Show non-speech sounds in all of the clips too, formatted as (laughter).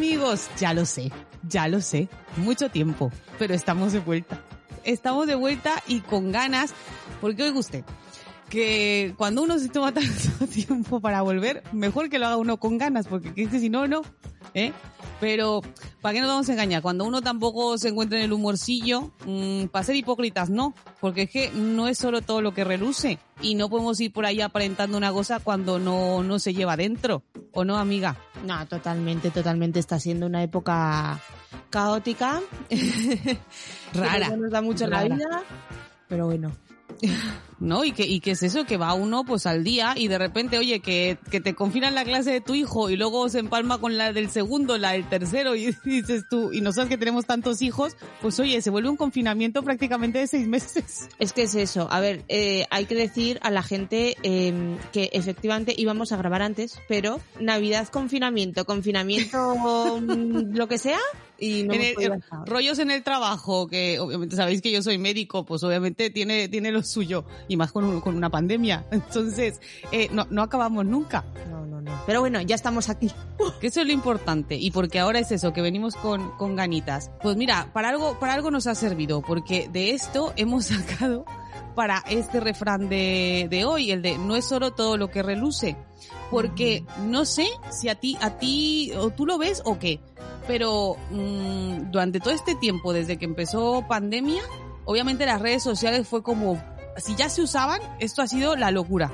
Amigos, ya lo sé, ya lo sé, mucho tiempo, pero estamos de vuelta. Estamos de vuelta y con ganas, porque oiga usted, que cuando uno se toma (laughs) tanto tiempo para volver, mejor que lo haga uno con ganas, porque si no, no, ¿eh? Pero, ¿para qué nos vamos a engañar? Cuando uno tampoco se encuentra en el humorcillo, mmm, para ser hipócritas, no. Porque es que no es solo todo lo que reluce. Y no podemos ir por ahí aparentando una cosa cuando no, no se lleva dentro. ¿O no, amiga? No, totalmente, totalmente. Está siendo una época caótica. (laughs) Rara. Nos da mucho Rara. la vida. Pero bueno. ¿No? Y que, y que es eso, que va uno pues al día y de repente, oye, que, que te confinan la clase de tu hijo y luego se empalma con la del segundo, la del tercero y (laughs) dices tú, y nosotros que tenemos tantos hijos, pues oye, se vuelve un confinamiento prácticamente de seis (laughs) meses. Es que es eso. A ver, eh, hay que decir a la gente eh, que efectivamente íbamos a grabar antes, pero Navidad, confinamiento, confinamiento, (laughs) mm, lo que sea, y no En el- eh, rollos en el trabajo, que obviamente sabéis que yo soy médico, pues obviamente tiene, tiene lo suyo, y más con, un- con una pandemia. (laughs) Entonces, eh, no, no acabamos nunca. No, no, no. Pero bueno, ya estamos aquí. (laughs) Que eso es lo importante. Y porque ahora es eso, que venimos con, con ganitas. Pues mira, para algo, para algo nos ha servido, porque de esto hemos (laughs) sacado para este refrán de, de hoy, el de no es oro todo lo que reluce. Porque no sé si a ti, a ti, o tú lo ves o qué, pero mm, durante todo este tiempo, desde que empezó pandemia, obviamente las redes sociales fue como, si ya se usaban, esto ha sido la locura.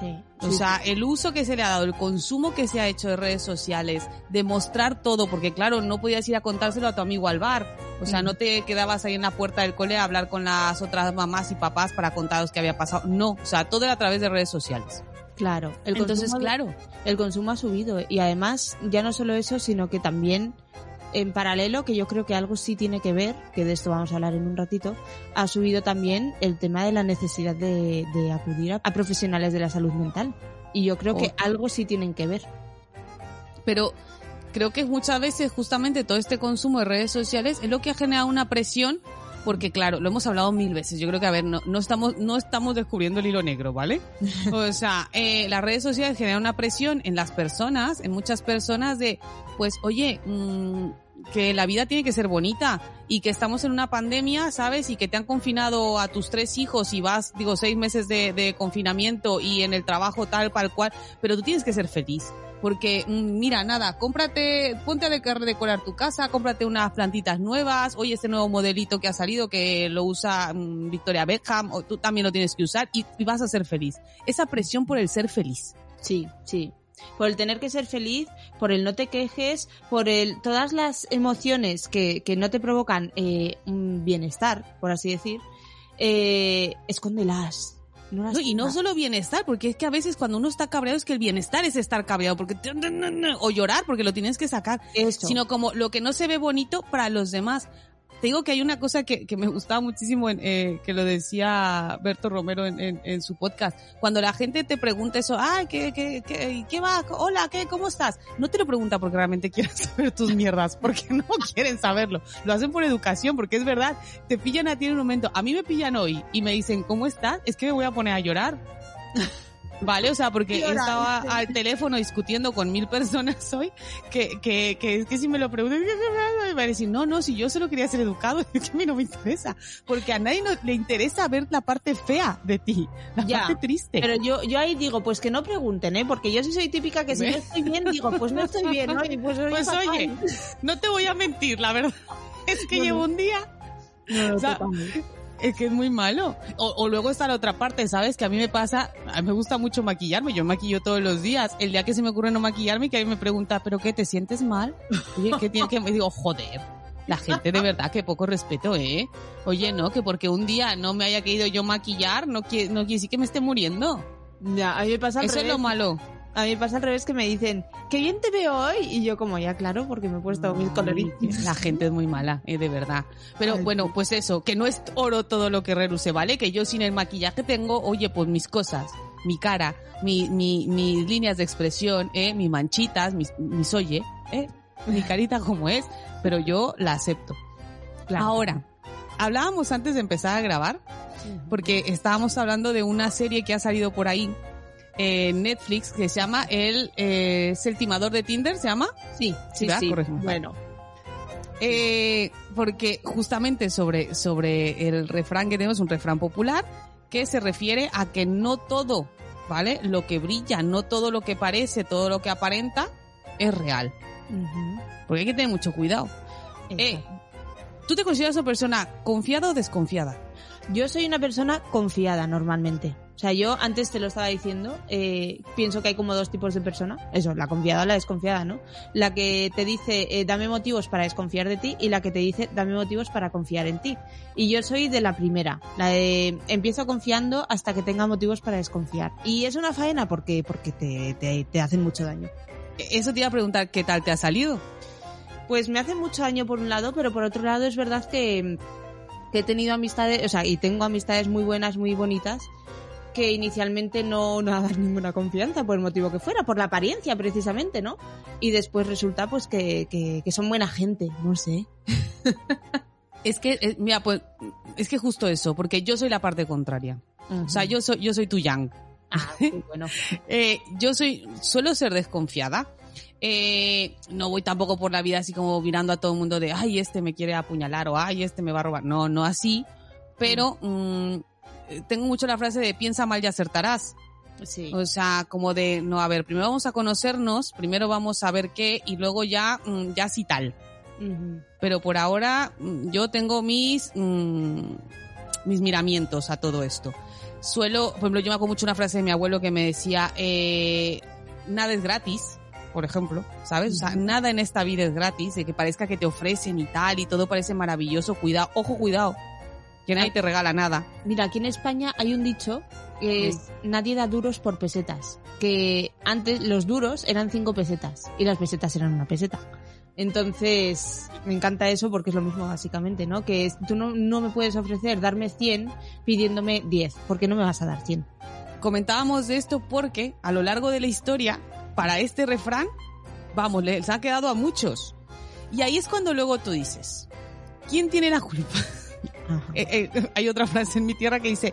Sí. O sea, el uso que se le ha dado, el consumo que se ha hecho de redes sociales, de mostrar todo, porque claro, no podías ir a contárselo a tu amigo al bar. O sea, no te quedabas ahí en la puerta del cole a hablar con las otras mamás y papás para contaros qué había pasado. No, o sea, todo era a través de redes sociales. Claro. El Entonces, consumo- claro, el consumo ha subido y además ya no solo eso, sino que también en paralelo, que yo creo que algo sí tiene que ver, que de esto vamos a hablar en un ratito, ha subido también el tema de la necesidad de, de acudir a, a profesionales de la salud mental. Y yo creo que Oh. algo sí tienen que ver. pero creo que muchas veces justamente todo este consumo de redes sociales es lo que ha generado una presión porque claro, lo hemos hablado mil veces. Yo creo que a ver, no, no estamos no estamos descubriendo el hilo negro, ¿vale? (laughs) O sea, eh, las redes sociales generan una presión en las personas, en muchas personas de, pues, oye, mm, que la vida tiene que ser bonita y que estamos en una pandemia, ¿sabes? Y que te han confinado a tus tres hijos y vas, digo, seis meses de, confinamiento y en el trabajo tal, cual, cual, pero tú tienes que ser feliz. Porque, mm, mira, nada, cómprate, ponte a deco- decorar tu casa, cómprate unas plantitas nuevas, oye, este nuevo modelito que ha salido que lo usa mm, Victoria Beckham, o tú también lo tienes que usar y, y vas a ser feliz. Esa presión por el ser feliz. Sí, sí. Por el tener que ser feliz, por el no te quejes, por el todas las emociones que, que no te provocan eh, un bienestar, por así decir, eh, escóndelas. No las No, y no solo bienestar, porque es que a veces cuando uno está cabreado es que el bienestar es estar cabreado, porque o llorar porque lo tienes que sacar, Eso. sino como lo que no se ve bonito para los demás. Te digo que hay una cosa que, que me gustaba muchísimo, en, eh, que lo decía Berto Romero en, en, en, su podcast. Cuando la gente te pregunta eso, ay, ¿qué, qué, qué, qué va? Hola, ¿qué, ¿cómo estás? No te lo pregunta porque realmente quieren (laughs) saber tus mierdas, porque no (laughs) quieren saberlo. Lo hacen por educación, porque es verdad, te pillan a ti en un momento. A mí me pillan hoy y me dicen, ¿cómo estás? Es que me voy a poner a llorar. Vale, o sea, porque estaba al teléfono discutiendo con mil personas hoy, que, que, que es que si me lo preguntan, me (laughs) va a decir, no, no, si yo solo quería ser educado, (laughs) es que a mí no me interesa. Porque a nadie no- le interesa ver la parte fea de ti, la Ya, parte triste. Pero yo, yo ahí digo, pues que no pregunten, ¿eh? Porque yo sí soy típica que si ¿Ve? no estoy bien, digo, pues no estoy bien, ¿no? Y pues, Pues oye, no te voy a mentir, la verdad. (laughs) Es que No, llevo no. un día No, O sea. Es que es muy malo. O, o luego está la otra parte, ¿sabes? Que a mí me pasa, a mí me gusta mucho maquillarme, yo maquillo todos los días. El día que se me ocurre no maquillarme, que alguien me pregunta, ¿pero qué, te sientes mal? Oye, ¿qué tiene que...? Me digo, joder, la gente de verdad que poco respeto, ¿eh? Oye, no, que porque un día no me haya querido yo maquillar, no quiere, no quiere decir que me esté muriendo. Ya, a mí me pasa al Eso es lo malo. A mí pasa al revés que me dicen, qué bien te veo hoy. Y yo como, ya claro, porque me he puesto mis coloritos. La gente es muy mala, eh, de verdad. Pero bueno, pues eso, que no es oro todo lo que reluce, ¿vale? Que yo sin el maquillaje tengo, oye, pues mis cosas, mi cara, mi, mi, mis líneas de expresión, eh, mis manchitas, mis, mis oye, eh, mi carita como es, pero yo la acepto. Claro. Ahora, hablábamos antes de empezar a grabar, porque estábamos hablando de una serie que ha salido por ahí en Netflix que se llama el, eh, es el timador de Tinder, ¿se llama? Sí, sí, sí. Bueno, Eh, porque justamente sobre, sobre el refrán que tenemos, un refrán popular, que se refiere a que no todo, ¿vale? Lo que brilla, no todo lo que parece, todo lo que aparenta, es real. Porque hay que tener mucho cuidado. Eh, ¿Tú te consideras una persona confiada o desconfiada? Yo soy una persona confiada normalmente. O sea, yo antes te lo estaba diciendo, eh, pienso que hay como dos tipos de persona. Eso, la confiada o la desconfiada, ¿no? La que te dice, eh, dame motivos para desconfiar de ti y la que te dice, dame motivos para confiar en ti. Y yo soy de la primera, la de empiezo confiando hasta que tenga motivos para desconfiar. Y es una faena porque, porque te, te, te hacen mucho daño. Eso te iba a preguntar qué tal te ha salido. Pues me hace mucho daño por un lado, pero por otro lado es verdad que, que he tenido amistades, o sea, y tengo amistades muy buenas, muy bonitas, que inicialmente no, no daban ninguna confianza por el motivo que fuera, por la apariencia precisamente, ¿no? Y después resulta pues que, que, que son buena gente, no sé. (laughs) Es que, eh, mira, pues, es que justo eso, porque yo soy la parte contraria. O sea, yo soy, yo soy tu yang. Ah, sí, bueno. (laughs) Eh, yo soy, suelo ser desconfiada. Eh, no voy tampoco por la vida así como mirando a todo el mundo de, ay, este me quiere apuñalar o ay, este me va a robar. No, no así. Pero mm, eh, tengo mucho la frase de piensa mal y acertarás. Sí. O sea, como de, no, a ver, primero vamos a conocernos, primero vamos a ver qué y luego ya, mm, ya sí tal. Ujú. Pero por ahora mm, yo tengo mis, mm, mis miramientos a todo esto. Suelo, por ejemplo, yo me acuerdo mucho una frase de mi abuelo que me decía, eh, nada es gratis, por ejemplo, ¿sabes? O sea, nada en esta vida es gratis, de que parezca que te ofrecen y tal, y todo parece maravilloso, cuidado, ojo, cuidado, que nadie te regala nada. Mira, aquí en España hay un dicho que es nadie da duros por pesetas. Que antes los duros eran cinco pesetas y las pesetas eran una peseta. Entonces, me encanta eso porque es lo mismo básicamente, ¿no? Que es, tú no, no me puedes ofrecer darme 100 pidiéndome 10, porque no me vas a dar 100. Comentábamos de esto porque a lo largo de la historia, para este refrán, vamos, les ha quedado a muchos. Y ahí es cuando luego tú dices, ¿quién tiene la culpa? (laughs) Eh, eh, hay otra frase en mi tierra que dice,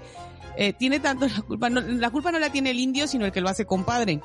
eh, tiene tanto la culpa, no, la culpa no la tiene el indio, sino el que lo hace compadre.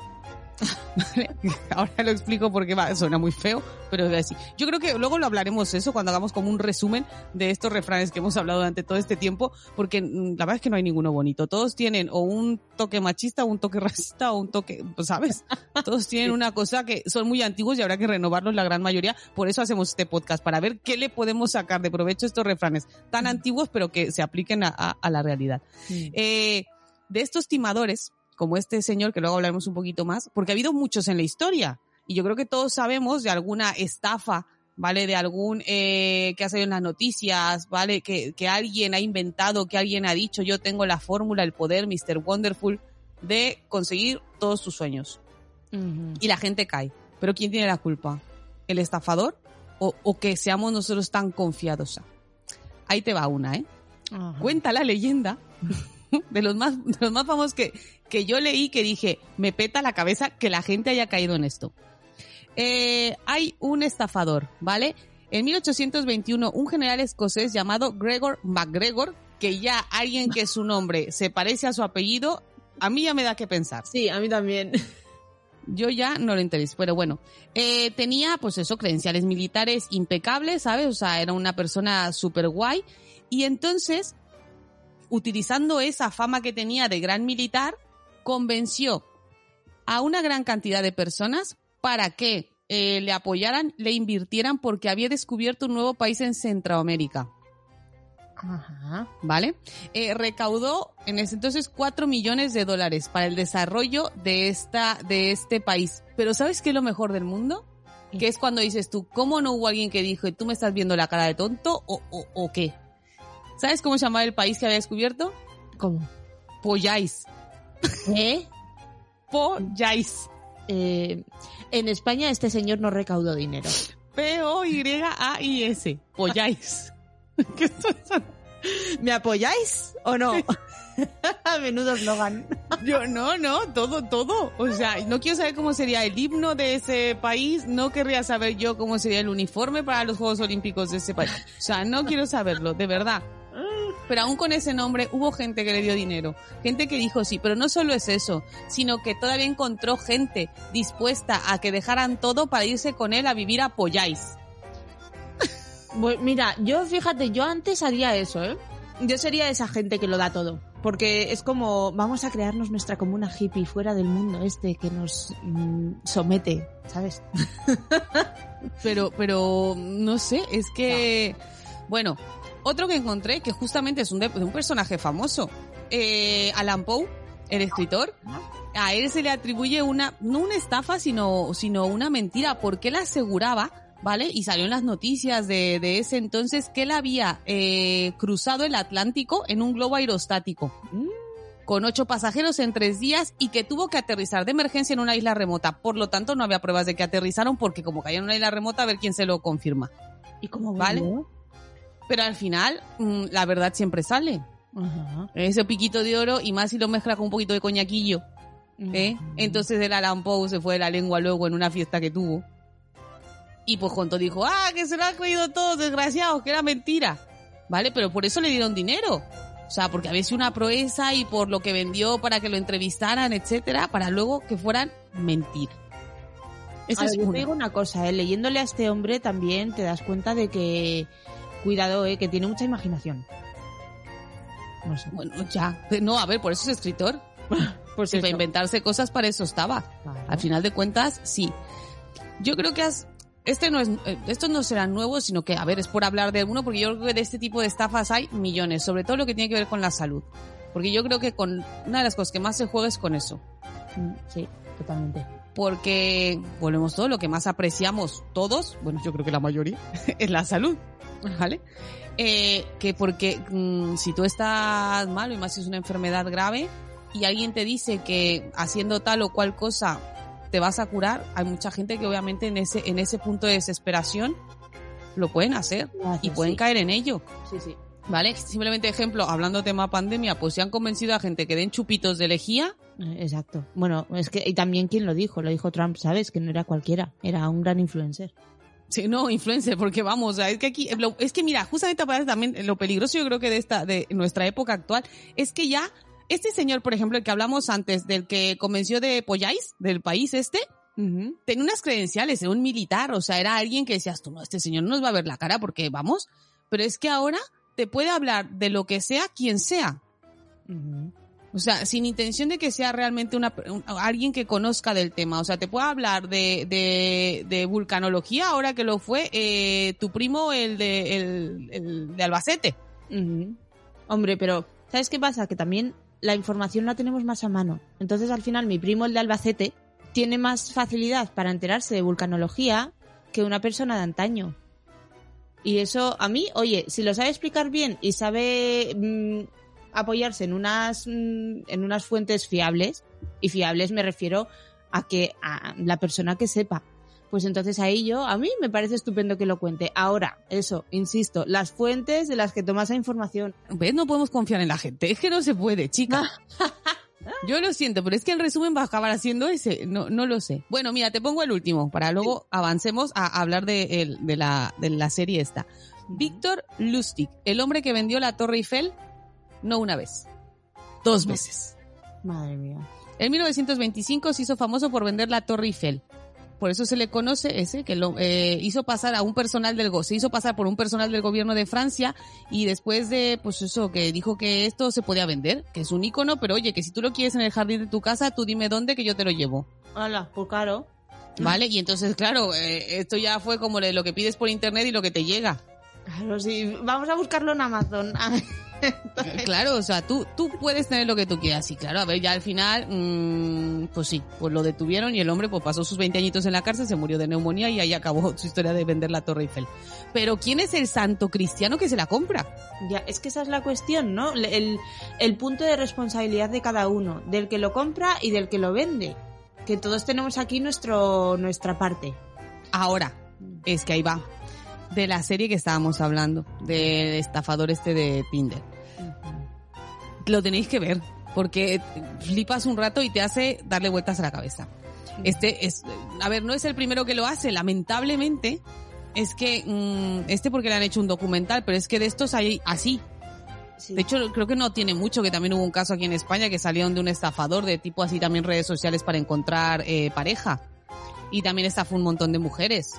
¿Vale? (laughs) Ahora lo explico porque va, suena muy feo, pero es así. Yo creo que luego lo hablaremos eso cuando hagamos como un resumen de estos refranes que hemos hablado durante todo este tiempo, porque mm, la verdad es que no hay ninguno bonito. Todos tienen o un toque machista, o un toque racista, o un toque, pues, ¿sabes? Todos tienen una cosa que son muy antiguos y habrá que renovarlos la gran mayoría. Por eso hacemos este podcast, para ver qué le podemos sacar de provecho a estos refranes tan antiguos, pero que se apliquen a, a- a la realidad. Eh, de estos timadores, como este señor, que luego hablaremos un poquito más, porque ha habido muchos en la historia. Y yo creo que todos sabemos de alguna estafa, ¿vale? De algún eh, que ha salido en las noticias, ¿vale? Que, que alguien ha inventado, que alguien ha dicho, yo tengo la fórmula, el poder, Mr. Wonderful, de conseguir todos tus sueños. Ujú. Y la gente cae. Pero ¿quién tiene la culpa? ¿El estafador? ¿O, o que seamos nosotros tan confiados? ahí te va una, ¿eh? Ajá. Cuenta la leyenda (laughs) (laughs) de los más, de los más famosos que, que yo leí que dije, me peta la cabeza que la gente haya caído en esto. Eh, hay un estafador, ¿vale? En 1821, un general escocés llamado Gregor MacGregor, que ya alguien que su nombre se parece a su apellido, a mí ya me da que pensar. Sí, a mí también. (laughs) Yo ya no lo entendí, pero bueno. Eh, tenía, pues eso, credenciales militares impecables, ¿sabes? O sea, era una persona súper guay. Y entonces, utilizando esa fama que tenía de gran militar, convenció a una gran cantidad de personas para que eh, le apoyaran, le invirtieran porque había descubierto un nuevo país en Centroamérica. Ajá. ¿vale? Eh, recaudó en ese entonces 4 millones de dólares para el desarrollo de, esta, de este país. Pero ¿sabes qué es lo mejor del mundo? Que es cuando dices tú, ¿cómo no hubo alguien que dijo, tú me estás viendo la cara de tonto o, o, o qué? ¿Sabes cómo se llamaba el país que había descubierto? ¿Cómo? Polláis. ¿Eh? (laughs) Polláis. Eh, en España este señor no recaudó dinero. P-O-Y-A-I-S. Polláis. (laughs) ¿Qué esto es? ¿Me apoyáis o no? (laughs) Menudo eslogan. Yo, no, no, todo, todo. O sea, no quiero saber cómo sería el himno de ese país, no querría saber yo cómo sería el uniforme para los Juegos Olímpicos de ese país. O sea, no quiero saberlo, de verdad. Pero aún con ese nombre hubo gente que le dio dinero, gente que dijo sí, pero no solo es eso, sino que todavía encontró gente dispuesta a que dejaran todo para irse con él a vivir a Polláis. Pues (laughs) mira, yo fíjate, yo antes haría eso, ¿eh? Yo sería esa gente que lo da todo. Porque es como, vamos a crearnos nuestra comuna hippie fuera del mundo este que nos mm, somete, ¿sabes? (laughs) Pero, pero, no sé, es que, bueno, otro que encontré que justamente es un, de, un personaje famoso, eh, Alan Poe, el escritor, a él se le atribuye una, no una estafa, sino, sino una mentira, porque él aseguraba, ¿vale? Y salió en las noticias de, de ese entonces que él había eh, cruzado el Atlántico en un globo aerostático. Con ocho pasajeros en tres días y que tuvo que aterrizar de emergencia en una isla remota. Por lo tanto, no había pruebas de que aterrizaron porque como cayó en una isla remota, a ver quién se lo confirma. ¿Y cómo Vale. volvió? Pero al final, mm, la verdad siempre sale. Ajá. Ese piquito de oro y más si lo mezcla con un poquito de coñaquillo. ¿eh? Entonces el Alan Poe se fue de la lengua luego en una fiesta que tuvo. Y pues junto dijo, ah, que se lo han creído todos, desgraciados, que era mentira. ¿Vale? Pero por eso le dieron dinero. O sea, porque había sido una proeza y por lo que vendió para que lo entrevistaran, etcétera, para luego que fueran mentira. Esa es yo te digo una cosa, ¿eh? leyéndole a este hombre también te das cuenta de que, cuidado, ¿eh? que tiene mucha imaginación. No sé. Bueno, ya. No, a ver, por eso es escritor. Pues Si para inventarse cosas, para eso estaba. Claro. Al final de cuentas, sí. Yo creo que has, este no es, eh, estos no serán nuevos, sino que, a ver, es por hablar de uno, porque yo creo que de este tipo de estafas hay millones, sobre todo lo que tiene que ver con la salud. Porque yo creo que con una de las cosas que más se juega es con eso. Mm, Sí, totalmente. Porque, volvemos todo, lo que más apreciamos todos, bueno, yo creo que la mayoría, (laughs) es la salud. ¿Vale? Eh, que porque mm, si tú estás mal, y más si es una enfermedad grave, y alguien te dice que haciendo tal o cual cosa te vas a curar, hay mucha gente que obviamente en ese, en ese punto de desesperación lo pueden hacer y pueden caer en ello. Sí, sí. ¿Vale? Simplemente ejemplo, hablando tema pandemia, pues se han convencido a gente que den chupitos de lejía. Eh, Exacto. Bueno, es que, y también quién lo dijo, lo dijo Trump, ¿sabes? Que no era cualquiera, era un gran influencer. Sí, no, influencer, porque vamos, o sea, es que aquí, es que mira, justamente para también lo peligroso yo creo que de esta, de nuestra época actual, es que ya, este señor, por ejemplo, el que hablamos antes, del que convenció de Polláis, del país este, tenía unas credenciales, era un militar, o sea, era alguien que decías tú, no, este señor no nos va a ver la cara porque vamos, pero es que ahora te puede hablar de lo que sea quien sea. O sea, sin intención de que sea realmente una, un- alguien que conozca del tema. O sea, te puede hablar de, de, de vulcanología ahora que lo fue eh, tu primo, el de, el, de Albacete. Hombre, pero ¿sabes qué pasa? Que también la información la tenemos más a mano. Entonces, al final, mi primo, el de Albacete, tiene más facilidad para enterarse de vulcanología que una persona de antaño. Y eso, a mí, oye, si lo sabe explicar bien y sabe mm, apoyarse en unas, mm, en unas fuentes fiables, y fiables me refiero a que a la persona que sepa. Pues entonces ahí yo, a mí me parece estupendo que lo cuente. Ahora, eso, insisto, las fuentes de las que toma esa información. ¿Ves? No podemos confiar en la gente. Es que no se puede, chica. (laughs) Yo lo siento, pero es que el resumen va a acabar haciendo ese. No, no lo sé. Bueno, mira, te pongo el último para luego avancemos a hablar de, el- de, la, de la serie esta. Víctor Lustig, el hombre que vendió la Torre Eiffel, no una vez, dos veces. Madre mía. En 1925 se hizo famoso por vender la Torre Eiffel. Por eso se le conoce ese, que lo eh, hizo pasar a un personal del se hizo pasar por un personal del gobierno de Francia y después de, pues eso, que dijo que esto se podía vender, que es un icono, pero oye, que si tú lo quieres en el jardín de tu casa, tú dime dónde que yo te lo llevo. Hola, pues claro. ¿Vale? Y entonces, claro, eh, esto ya fue como lo que pides por internet y lo que te llega. Claro, sí. Vamos a buscarlo en Amazon. (laughs) Claro, o sea, tú, tú puedes tener lo que tú quieras. Y claro, a ver, ya al final, mm, pues sí, pues lo detuvieron y el hombre pues pasó sus 20 añitos en la cárcel, se murió de neumonía y ahí acabó su historia de vender la Torre Eiffel. Pero ¿quién es el santo cristiano que se la compra? Ya, es que esa es la cuestión, ¿no? El, el punto de responsabilidad de cada uno, del que lo compra y del que lo vende. Que todos tenemos aquí nuestro, nuestra parte. Ahora, es que ahí va. De la serie que estábamos hablando, del estafador este de Tinder. Lo tenéis que ver, porque flipas un rato y te hace darle vueltas a la cabeza. Este es, a ver, no es el primero que lo hace, lamentablemente. Es que, mm, este porque le han hecho un documental, pero es que de estos hay así. Sí. De hecho, creo que no tiene mucho, que también hubo un caso aquí en España que salieron de un estafador de tipo así también redes sociales para encontrar eh, pareja. Y también estafó un montón de mujeres.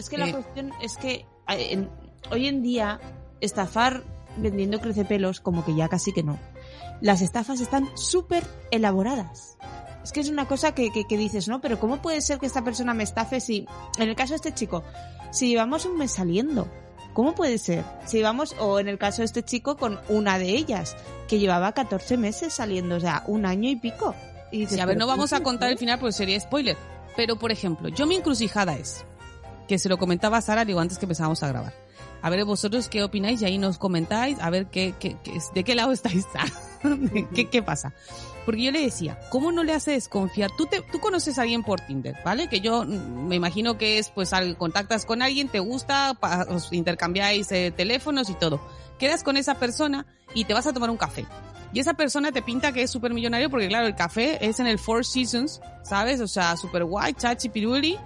Es que la Eh. cuestión es que en- hoy en día estafar vendiendo crecepelos como que ya casi que no. Las estafas están súper elaboradas. Es que es una cosa que, que, que dices, ¿no? Pero ¿cómo puede ser que esta persona me estafe si, en el caso de este chico, si llevamos un mes saliendo? ¿Cómo puede ser? Si llevamos, o en el caso de este chico, con una de ellas, que llevaba 14 meses saliendo, o sea, un año y pico. Y dices, Sí, a ver, ¿pero no vamos a contar el final porque sería spoiler. Pero, por ejemplo, yo mi encrucijada es, que se lo comentaba a Sara, digo, antes que empezábamos a grabar. A ver, vosotros qué opináis y ahí nos comentáis, a ver qué, qué, qué de qué lado (laughs) estáis. ¿Qué, ¿Qué pasa? Porque yo le decía, ¿cómo no le hace desconfiar? Tú, te, tú conoces a alguien por Tinder, ¿vale? Que yo me imagino que es, pues, al- contactas con alguien, te gusta, pa- os intercambiáis eh, teléfonos y todo. Quedas con esa persona y te vas a tomar un café. Y esa persona te pinta que es súper millonario porque, claro, el café es en el Four Seasons, ¿sabes? O sea, súper guay, chachi, piruli.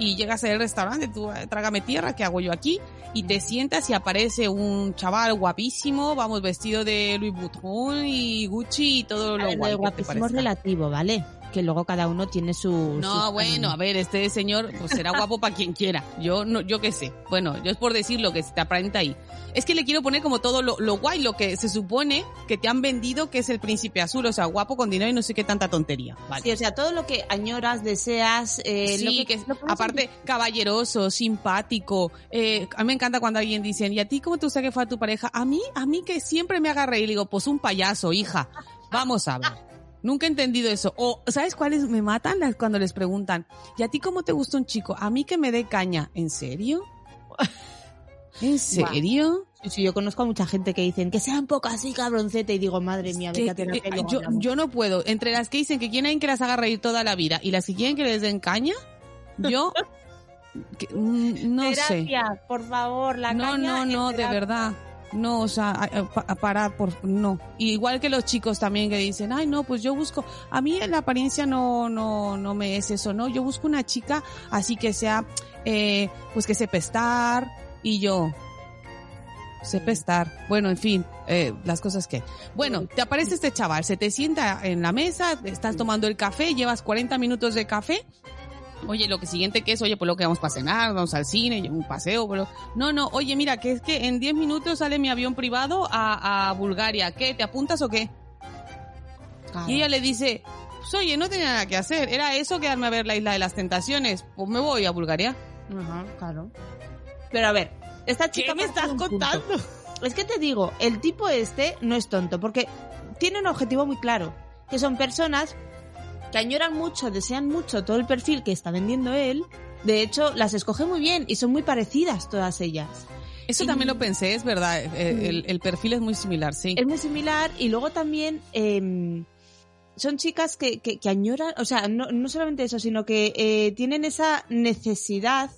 Y llegas al restaurante, tú, eh, trágame tierra, ¿qué hago yo aquí? Y te sientas y aparece un chaval guapísimo, vamos, vestido de Louis Vuitton y Gucci y todo lo ver, guay que te relativo, ¿vale? Que luego cada uno tiene su... No, sus- bueno, a ver, este señor pues será guapo para quien quiera. Yo no, yo qué sé. Bueno, yo es por decir lo que se te aparenta ahí. Es que le quiero poner como todo lo, lo guay, lo que se supone que te han vendido que es el príncipe azul, o sea, guapo con dinero y no sé qué tanta tontería. Vale. Sí, o sea, todo lo que añoras, deseas, eh, Sí, lo que, lo aparte caballeroso, simpático. Eh, a mí me encanta cuando alguien dice, ¿y a ti cómo te gusta que fuera tu pareja? A mí, a mí que siempre me haga reír. Y digo, pues un payaso, hija. Vamos a ver. Nunca he entendido eso. O, ¿sabes cuáles me matan? Las, cuando les preguntan, ¿y a ti cómo te gusta un chico? A mí que me dé caña. ¿En serio? (laughs) ¿En serio? Sí, sí, yo conozco a mucha gente que dicen que sea un poco así cabroncete y digo, madre mía, Que- vete a que- y luego yo, yo no puedo. Entre las que dicen que quieren que las haga reír toda la vida y las que quieren que les den caña, yo (laughs) que- mm, no sé. Terapia, por favor, la No, caña no, en no, de verdad. No, o sea, a- a- pa- a parar por no. Y igual que los chicos también que dicen, "Ay, no, pues yo busco, a mí la apariencia no no no me es eso, no, yo busco una chica así que sea eh, pues que sepa estar y yo sepa estar. Bueno, en fin, eh, las cosas que. Bueno, te aparece este chaval, se te sienta en la mesa, estás tomando el café, llevas 40 minutos de café. Oye, lo que siguiente que es, oye, pues lo que vamos para cenar, vamos al cine, un paseo, pero... No, no, oye, mira, que es que en 10 minutos sale mi avión privado a, a Bulgaria. ¿Qué? ¿Te apuntas o qué? Claro. Y ella le dice, pues oye, no tenía nada que hacer. ¿Era eso quedarme a ver la isla de las tentaciones? Pues me voy a Bulgaria. Ajá, claro. Pero a ver, esta chica... ¿Qué me estás punto. contando? Es que te digo, el tipo este no es tonto, porque tiene un objetivo muy claro, que son personas que añoran mucho, desean mucho todo el perfil que está vendiendo él. De hecho, las escoge muy bien y son muy parecidas todas ellas. Eso Y- también lo pensé, es verdad. eh, El, el perfil es muy similar, sí. Es muy similar y luego también eh, son chicas que, que, que añoran, o sea, no, no solamente eso, sino que eh, tienen esa necesidad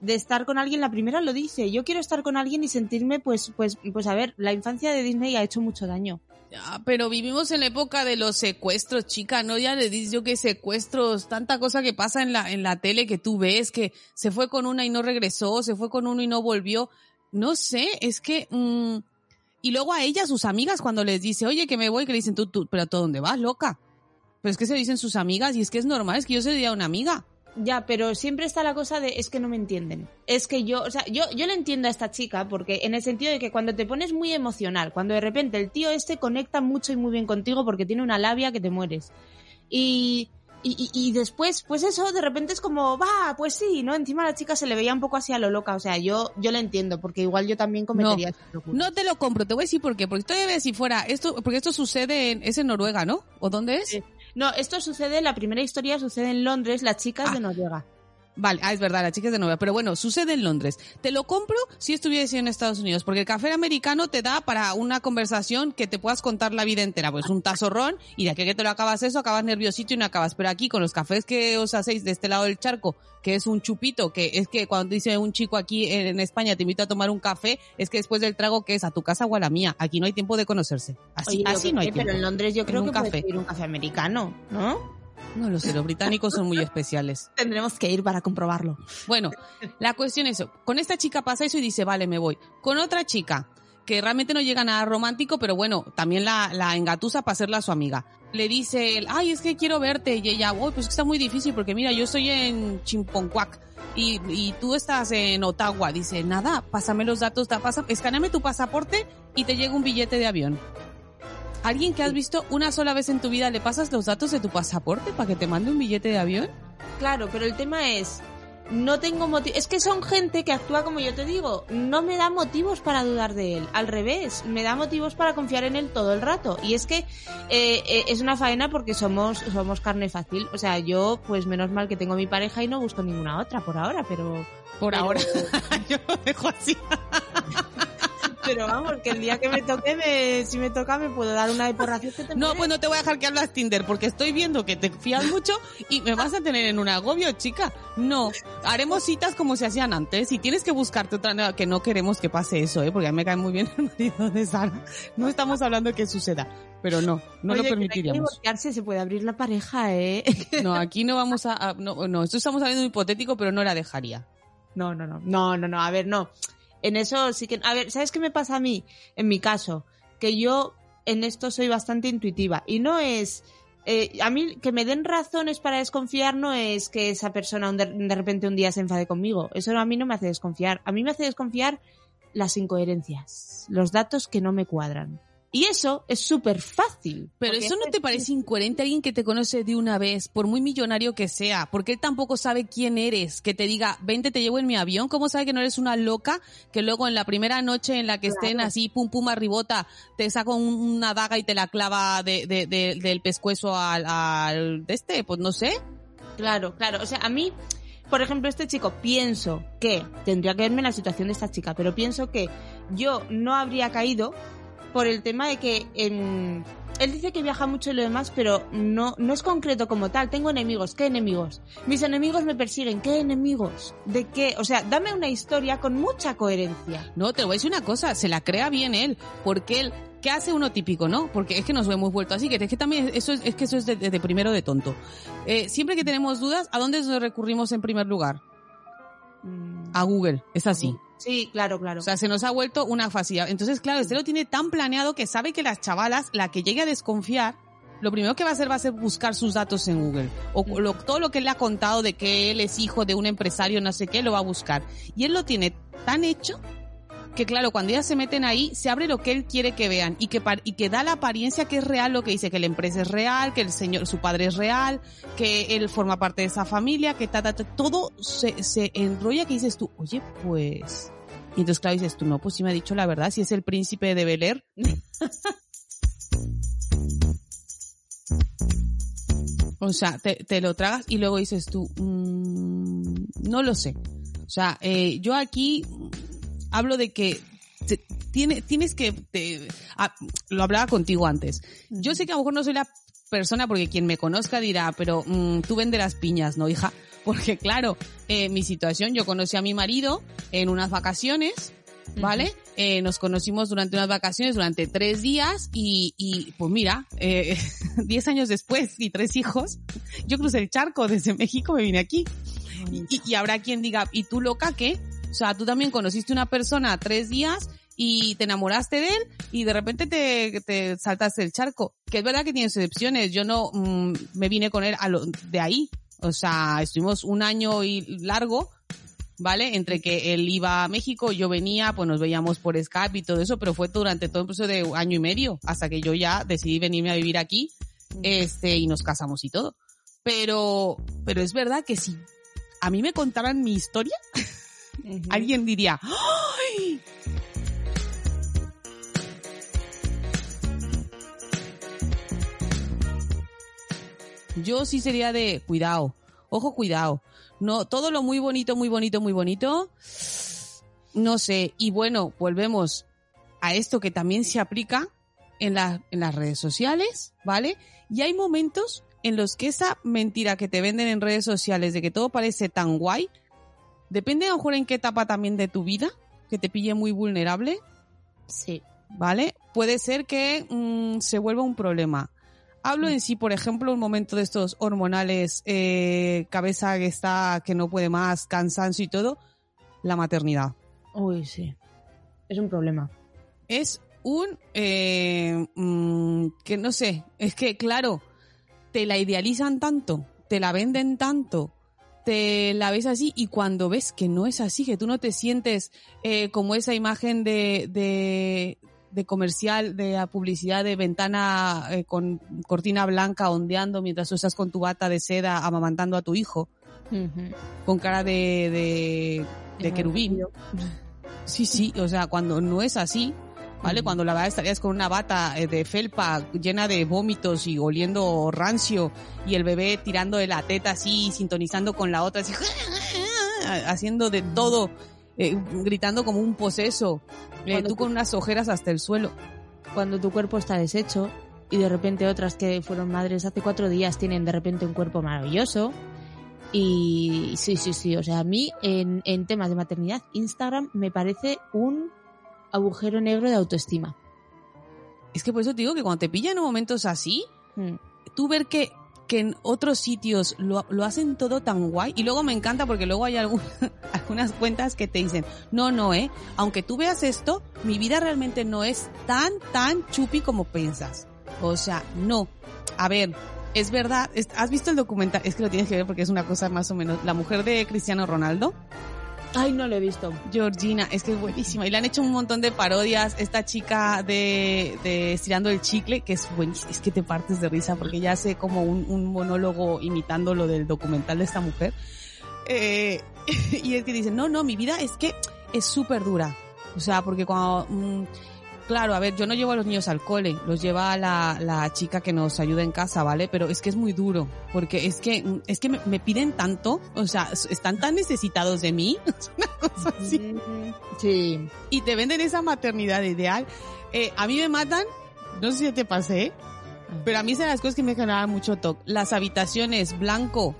de estar con alguien. La primera lo dice, yo quiero estar con alguien y sentirme, pues, pues, pues a ver, la infancia de Disney ha hecho mucho daño. Ya, pero vivimos en la época de los secuestros, chica, ¿no? Ya le dices yo que secuestros, tanta cosa que pasa en la, en la tele que tú ves, que se fue con una y no regresó, se fue con uno y no volvió. No sé, es que... mm, y luego a ellas, sus amigas, cuando les dice, oye, que me voy, que le dicen, tú, tú, pero ¿a todo dónde vas, loca? Pero es que se dicen sus amigas y es que es normal, es que yo sería una amiga. Ya, pero siempre está la cosa de es que no me entienden. Es que yo, o sea, yo, yo le entiendo a esta chica porque en el sentido de que cuando te pones muy emocional, cuando de repente el tío este conecta mucho y muy bien contigo porque tiene una labia que te mueres. Y, y, y- después, pues eso, de repente es como, va, pues sí, ¿no? Encima a la chica se le veía un poco así a lo loca. O sea, yo, yo le entiendo porque igual yo también cometería locura. No te lo compro, te voy a decir por qué. Porque todavía si fuera esto, porque esto sucede en, es en Noruega, ¿no? ¿O dónde es? Sí. No, esto sucede, la primera historia sucede en Londres, las chicas Ah. de Noruega. Vale, ah, es verdad, la chica es de Noruega. Pero bueno, sucede en Londres. Te lo compro si estuviese en Estados Unidos, porque el café americano te da para una conversación que te puedas contar la vida entera. Pues un tazorrón y de aquí que te lo acabas eso, acabas nerviosito y no acabas. Pero aquí con los cafés que os hacéis de este lado del charco, que es un chupito, que es que cuando dice un chico aquí en, España te invito a tomar un café, es que después del trago que es a tu casa o a la mía. Aquí no hay tiempo de conocerse. Así, Oye, así no hay sé, tiempo. Pero en Londres yo En creo un que café. puedes pedir un café americano, ¿no? No lo sé, los británicos son muy especiales. Tendremos que ir para comprobarlo. Bueno, la cuestión es, con esta chica pasa eso y dice, vale, me voy. Con otra chica, que realmente no llega a nada romántico, pero bueno, también la, la engatusa para hacerla su amiga. Le dice él, ay, es que quiero verte. Y ella, uy, pues que está muy difícil porque mira, yo estoy en Chimponcuac y, y tú estás en Ottawa. Dice, nada, pásame los datos, da- pasa, escaneame tu pasaporte y te llega un billete de avión. ¿Alguien que has visto una sola vez en tu vida le pasas los datos de tu pasaporte para que te mande un billete de avión? Claro, pero el tema es, no tengo motivo. Es que son gente que actúa como yo te digo. No me da motivos para dudar de él. Al revés, me da motivos para confiar en él todo el rato. Y es que eh, eh, es una faena porque somos, somos carne fácil. O sea, yo, pues menos mal que tengo mi pareja y no busco ninguna otra por ahora, pero. Por pero- ahora. (laughs) Yo lo dejo así. (laughs) Pero vamos, que el día que me toque, me, si me toca, me puedo dar una de porración que te No, mueres. pues no te voy a dejar que hablas Tinder porque estoy viendo que te fías mucho y me vas a tener en un agobio, chica. No, haremos citas como se hacían antes y tienes que buscarte otra nueva, que no queremos que pase eso, ¿eh? porque a mí me cae muy bien (laughs) el marido de Sara. No estamos hablando de que suceda, pero no, no Oye, lo que que permitiríamos. divorciarse, se puede abrir la pareja, ¿eh? (laughs) No, aquí no vamos a, a- no, no, esto estamos hablando de hipotético, pero no la dejaría. No, no, no. No, no, no. A ver, no. En eso sí que. A ver, ¿sabes qué me pasa a mí? En mi caso, que yo en esto soy bastante intuitiva. Y no es. eh, a mí que me den razones para desconfiar no es que esa persona de, de repente un día se enfade conmigo. Eso a mí no me hace desconfiar. A mí me hace desconfiar las incoherencias, los datos que no me cuadran. Y eso es súper fácil. Pero eso no te parece incoherente a alguien que te conoce de una vez, por muy millonario que sea, porque él tampoco sabe quién eres, que te diga, vente, te llevo en mi avión, ¿cómo sabe que no eres una loca? Que luego en la primera noche en la que estén así, pum pum arribota, te saca un- una daga y te la clava de, de- de- del pescuezo al, al, de este, pues no sé. Claro, claro. O sea, a mí, por ejemplo, este chico, pienso que, tendría que verme en la situación de esta chica, pero pienso que yo no habría caído por el tema de que em, él dice que viaja mucho y lo demás, pero no, no es concreto como tal. Tengo enemigos. ¿Qué enemigos? Mis enemigos me persiguen. ¿Qué enemigos? ¿De qué? O sea, dame una historia con mucha coherencia. No, te voy a decir una cosa, se la crea bien él, porque él, ¿qué hace uno típico, no? Porque es que nos hemos vuelto así, que es que también eso es, es que eso es de, de primero de tonto. Eh, siempre que tenemos dudas, ¿a dónde nos recurrimos en primer lugar? Mm, A Google, es así. Sí, claro, claro. O sea, se nos ha vuelto una facilidad. Entonces, claro, este lo tiene tan planeado que sabe que las chavalas, la que llegue a desconfiar, lo primero que va a hacer va a ser buscar sus datos en Google. O lo- todo lo que él le ha contado de que él es hijo de un empresario, no sé qué, lo va a buscar. Y él lo tiene tan hecho que claro, cuando ellas se meten ahí, se abre lo que él quiere que vean y que, y que da la apariencia que es real lo que dice, que la empresa es real, que el señor, su padre es real, que él forma parte de esa familia, que ta, todo se, se enrolla que dices tú, oye, pues... Y entonces claro, dices tú, no, pues sí me ha dicho la verdad, si es el príncipe de Bel Air. (laughs) O sea, te, te lo tragas y luego dices tú, mm, no lo sé. O sea, eh, yo aquí hablo de que te- tiene, tienes que, te- ah, lo hablaba contigo antes. Yo sé que a lo mejor no soy la persona, porque quien me conozca dirá, pero mm, tú venderás piñas, ¿no, hija? (laughs) Porque claro, eh, mi situación, yo conocí a mi marido en unas vacaciones, ¿vale? Eh, nos conocimos durante unas vacaciones, durante tres días y, y pues mira, eh, (laughs) diez años después y tres hijos, yo crucé el charco desde México, me vine aquí. Y- y habrá quien diga, ¿y tú loca qué? O sea, tú también conociste una persona tres días y te enamoraste de él y de repente te, te saltaste el charco. Que es verdad que tienes excepciones. Yo no mm, me vine con él a lo- de ahí. O sea, estuvimos un año y largo, ¿vale? Entre que él iba a México, yo venía, pues nos veíamos por Skype y todo eso, pero fue durante todo el proceso de año y medio, hasta que yo ya decidí venirme a vivir aquí, este, y nos casamos y todo. Pero, pero es verdad que si a mí me contaran mi historia, (laughs) alguien diría, ¡ay! Yo sí sería de cuidado, ojo cuidado. No, todo lo muy bonito, muy bonito, muy bonito, no sé. Y bueno, volvemos a esto que también se aplica en, en las redes sociales, ¿vale? Y hay momentos en los que esa mentira que te venden en redes sociales de que todo parece tan guay, depende a lo mejor en qué etapa también de tu vida, que te pille muy vulnerable, Sí. ¿vale? Puede ser que mm, se vuelva un problema. Hablo en sí, por ejemplo, un momento de estos hormonales, eh, cabeza que está, que no puede más, cansancio y todo, la maternidad. Uy, sí. Es un problema. Es un, eh, mm, que no sé, es que claro, te la idealizan tanto, te la venden tanto, te la ves así y cuando ves que no es así, que tú no te sientes eh, como esa imagen de, de, de comercial, de la publicidad de ventana eh, con cortina blanca ondeando mientras tú estás con tu bata de seda amamantando a tu hijo, con cara de, de, de querubín. (laughs) Sí, sí, o sea, cuando no es así, ¿vale? Cuando la verdad estarías con una bata eh, de felpa llena de vómitos y oliendo rancio y el bebé tirando de la teta así, sintonizando con la otra, así, (laughs) haciendo de todo, eh, gritando como un poseso, eh, tú- con unas ojeras hasta el suelo. Cuando tu cuerpo está deshecho y de repente otras que fueron madres hace cuatro días tienen de repente un cuerpo maravilloso. Y sí, sí, sí. O sea, a mí en, en temas de maternidad, Instagram me parece un agujero negro de autoestima. Es que por eso te digo que cuando te pillan en momentos así, Mm. tú ver que, que en otros sitios lo, lo hacen todo tan guay. Y luego me encanta porque luego hay algún- (laughs) algunas cuentas que te dicen, no, no, eh, aunque tú veas esto, mi vida realmente no es tan, tan chupi como piensas. O sea, no. A ver, es verdad, es- ¿has visto el documental? Es que lo tienes que ver porque es una cosa más o menos. La mujer de Cristiano Ronaldo. Ay, no lo he visto. Georgina, es que es buenísima. Y le han hecho un montón de parodias. Esta chica de, de Estirando el Chicle, que es buenísima. Es que te partes de risa porque ya hace como un, un monólogo imitando lo del documental de esta mujer. Eh, (laughs) y es que dice, no, no, mi vida es que es súper dura. O sea, porque cuando... mm, Claro, a ver, yo no llevo a los niños al cole, los lleva la, la chica que nos ayuda en casa, ¿vale? Pero es que es muy duro, porque es que, mm, es que me, me piden tanto, o sea, están tan necesitados de mí, (laughs) es una cosa así Sí. y te venden esa maternidad ideal. Eh, a mí me matan, no sé si te pasé, pero a mí son las cosas que me generan mucho toque. Las habitaciones, blanco,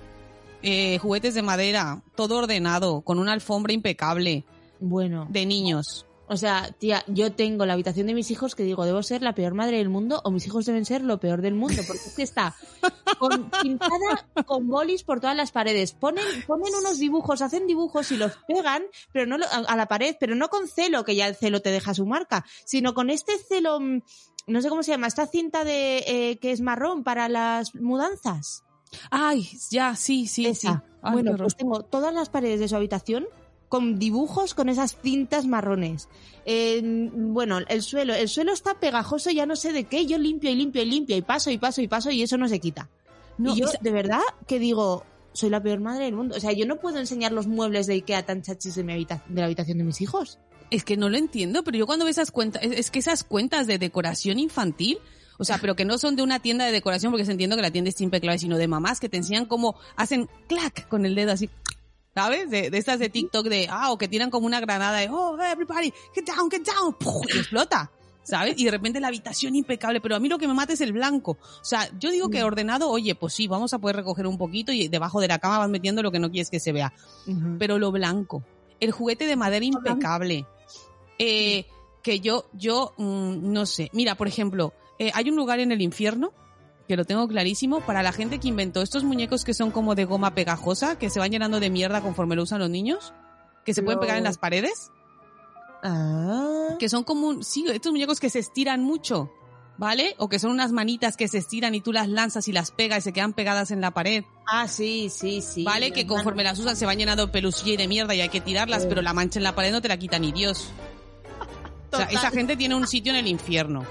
eh, juguetes de madera, todo ordenado, con una alfombra impecable, Bueno. de niños. O sea, tía, yo tengo la habitación de mis hijos que digo, debo ser la peor madre del mundo o mis hijos deben ser lo peor del mundo, porque es que está con, pintada con bolis por todas las paredes. Ponen, ponen unos dibujos, hacen dibujos y los pegan pero no lo- a, a la pared, pero no con celo, que ya el celo te deja su marca, sino con este celo, mm, no sé cómo se llama, esta cinta de eh, que es marrón para las mudanzas. Ay, ya, sí, sí, Esa. sí. Ay, bueno, pues tengo todas las paredes de su habitación con dibujos con esas cintas marrones. Eh, bueno, el suelo, el suelo está pegajoso, ya no sé de qué, yo limpio y limpio y limpio y paso y paso y paso y eso no se quita. No, y yo, de verdad, que digo, soy la peor madre del mundo. O sea, yo no puedo enseñar los muebles de Ikea tan chachis de, mi habita- de la habitación de mis hijos. Es que no lo entiendo, pero yo cuando veo esas cuentas, es, es que esas cuentas de decoración infantil, o sea, pero que no son de una tienda de decoración, porque se entiendo que la tienda es simple, clave, sino de mamás que te enseñan cómo hacen clac con el dedo así, ¿sabes? De, de estas de TikTok de, ah, o que tiran como una granada de, oh, everybody, get down, get down, y explota. ¿sabes? Y de repente la habitación impecable, pero a mí lo que me mata es el blanco. O sea, yo digo que ordenado, oye, pues sí, vamos a poder recoger un poquito y debajo de la cama vas metiendo lo que no quieres que se vea. Pero lo blanco, el juguete de madera impecable, eh, que yo, yo, mm, no sé. Mira, por ejemplo, eh, hay un lugar en el infierno que lo tengo clarísimo, para la gente que inventó estos muñecos que son como de goma pegajosa, que se van llenando de mierda conforme lo usan los niños, que se pueden pegar en las paredes, Ah. que son como, un- sí, estos muñecos que se estiran mucho, ¿vale? O que son unas manitas que se estiran y tú las lanzas y las pegas y se quedan pegadas en la pared, Ah, sí, sí, sí. ¿vale? Que conforme las usan se van llenando de pelusilla y de mierda y hay que tirarlas, Sí. pero la mancha en la pared no te la quita ni Dios. O sea, esa gente tiene un sitio en el infierno.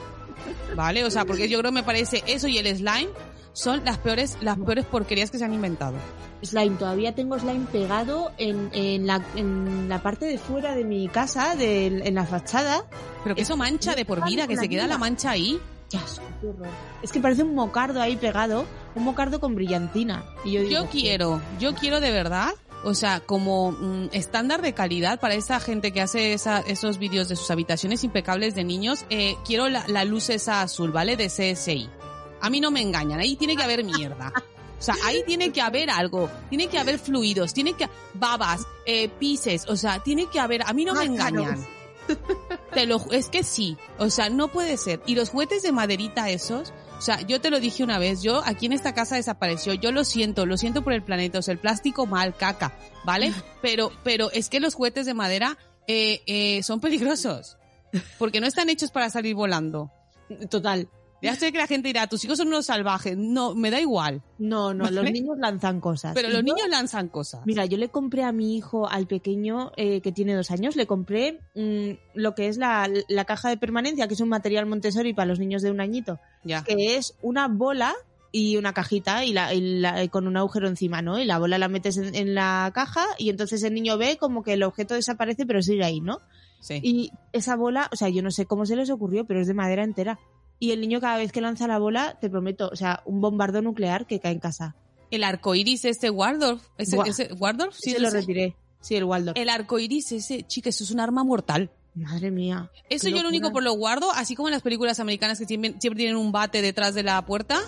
¿Vale? O sea, porque yo creo que me parece eso y el slime son las peores, las peores porquerías que se han inventado. Slime, todavía tengo slime pegado en, en, la, en la parte de fuera de mi casa, de, en la fachada. Pero que eso mancha de por vida, que se queda la mancha ahí. Qué asco, qué horror. Es que parece un mocardo ahí pegado, un mocardo con brillantina. Y yo, digo, Yo quiero, yo quiero de verdad, o sea, como mm, estándar de calidad para esa gente que hace esa- esos vídeos de sus habitaciones impecables de niños, eh, quiero la, la luz esa azul, ¿vale? De CSI. A mí no me engañan, ahí tiene que haber mierda. O sea, ahí tiene que haber algo, tiene que haber fluidos, tiene que babas, eh, pises, o sea, tiene que haber, a mí no me engañan. Te lo, es que sí, o sea, no puede ser. Y los juguetes de maderita esos, sea, yo te lo dije una vez, yo aquí en esta casa desapareció, yo lo siento, lo siento por el planeta, o sea, el plástico mal, caca, ¿vale? (laughs) Pero, pero es que los juguetes de madera eh, eh, son peligrosos, porque no están hechos para salir volando. Total. Ya sé que la gente dirá, tus hijos son unos salvajes, no, me da igual, No, no, los niños lanzan cosas. pero los yo- niños lanzan cosas. Mira, yo le compré a mi hijo, al pequeño eh, que tiene dos años, le compré mm, lo que es la, la caja de permanencia, que es un material Montessori para los niños de un añito, Ya. que es una bola y una cajita y, la, y la- con un agujero encima, ¿no? Y la bola la metes en, en la caja y entonces el niño ve como que el objeto desaparece pero sigue ahí, ¿no? Sí. Y esa bola, o sea, yo no sé cómo se les ocurrió, pero es de madera entera. Y el niño cada vez que lanza la bola, te prometo, o sea, un bombardo nuclear que cae en casa. El arco iris este Waldorf, ese, ese Waldorf, sí, Sí, se lo ese. retiré. Sí, el Waldorf. El arco iris ese, chica, eso es un arma mortal. Madre mía. Eso yo lo único por lo guardo, así como en las películas americanas que siempre, siempre tienen un bate detrás de la puerta,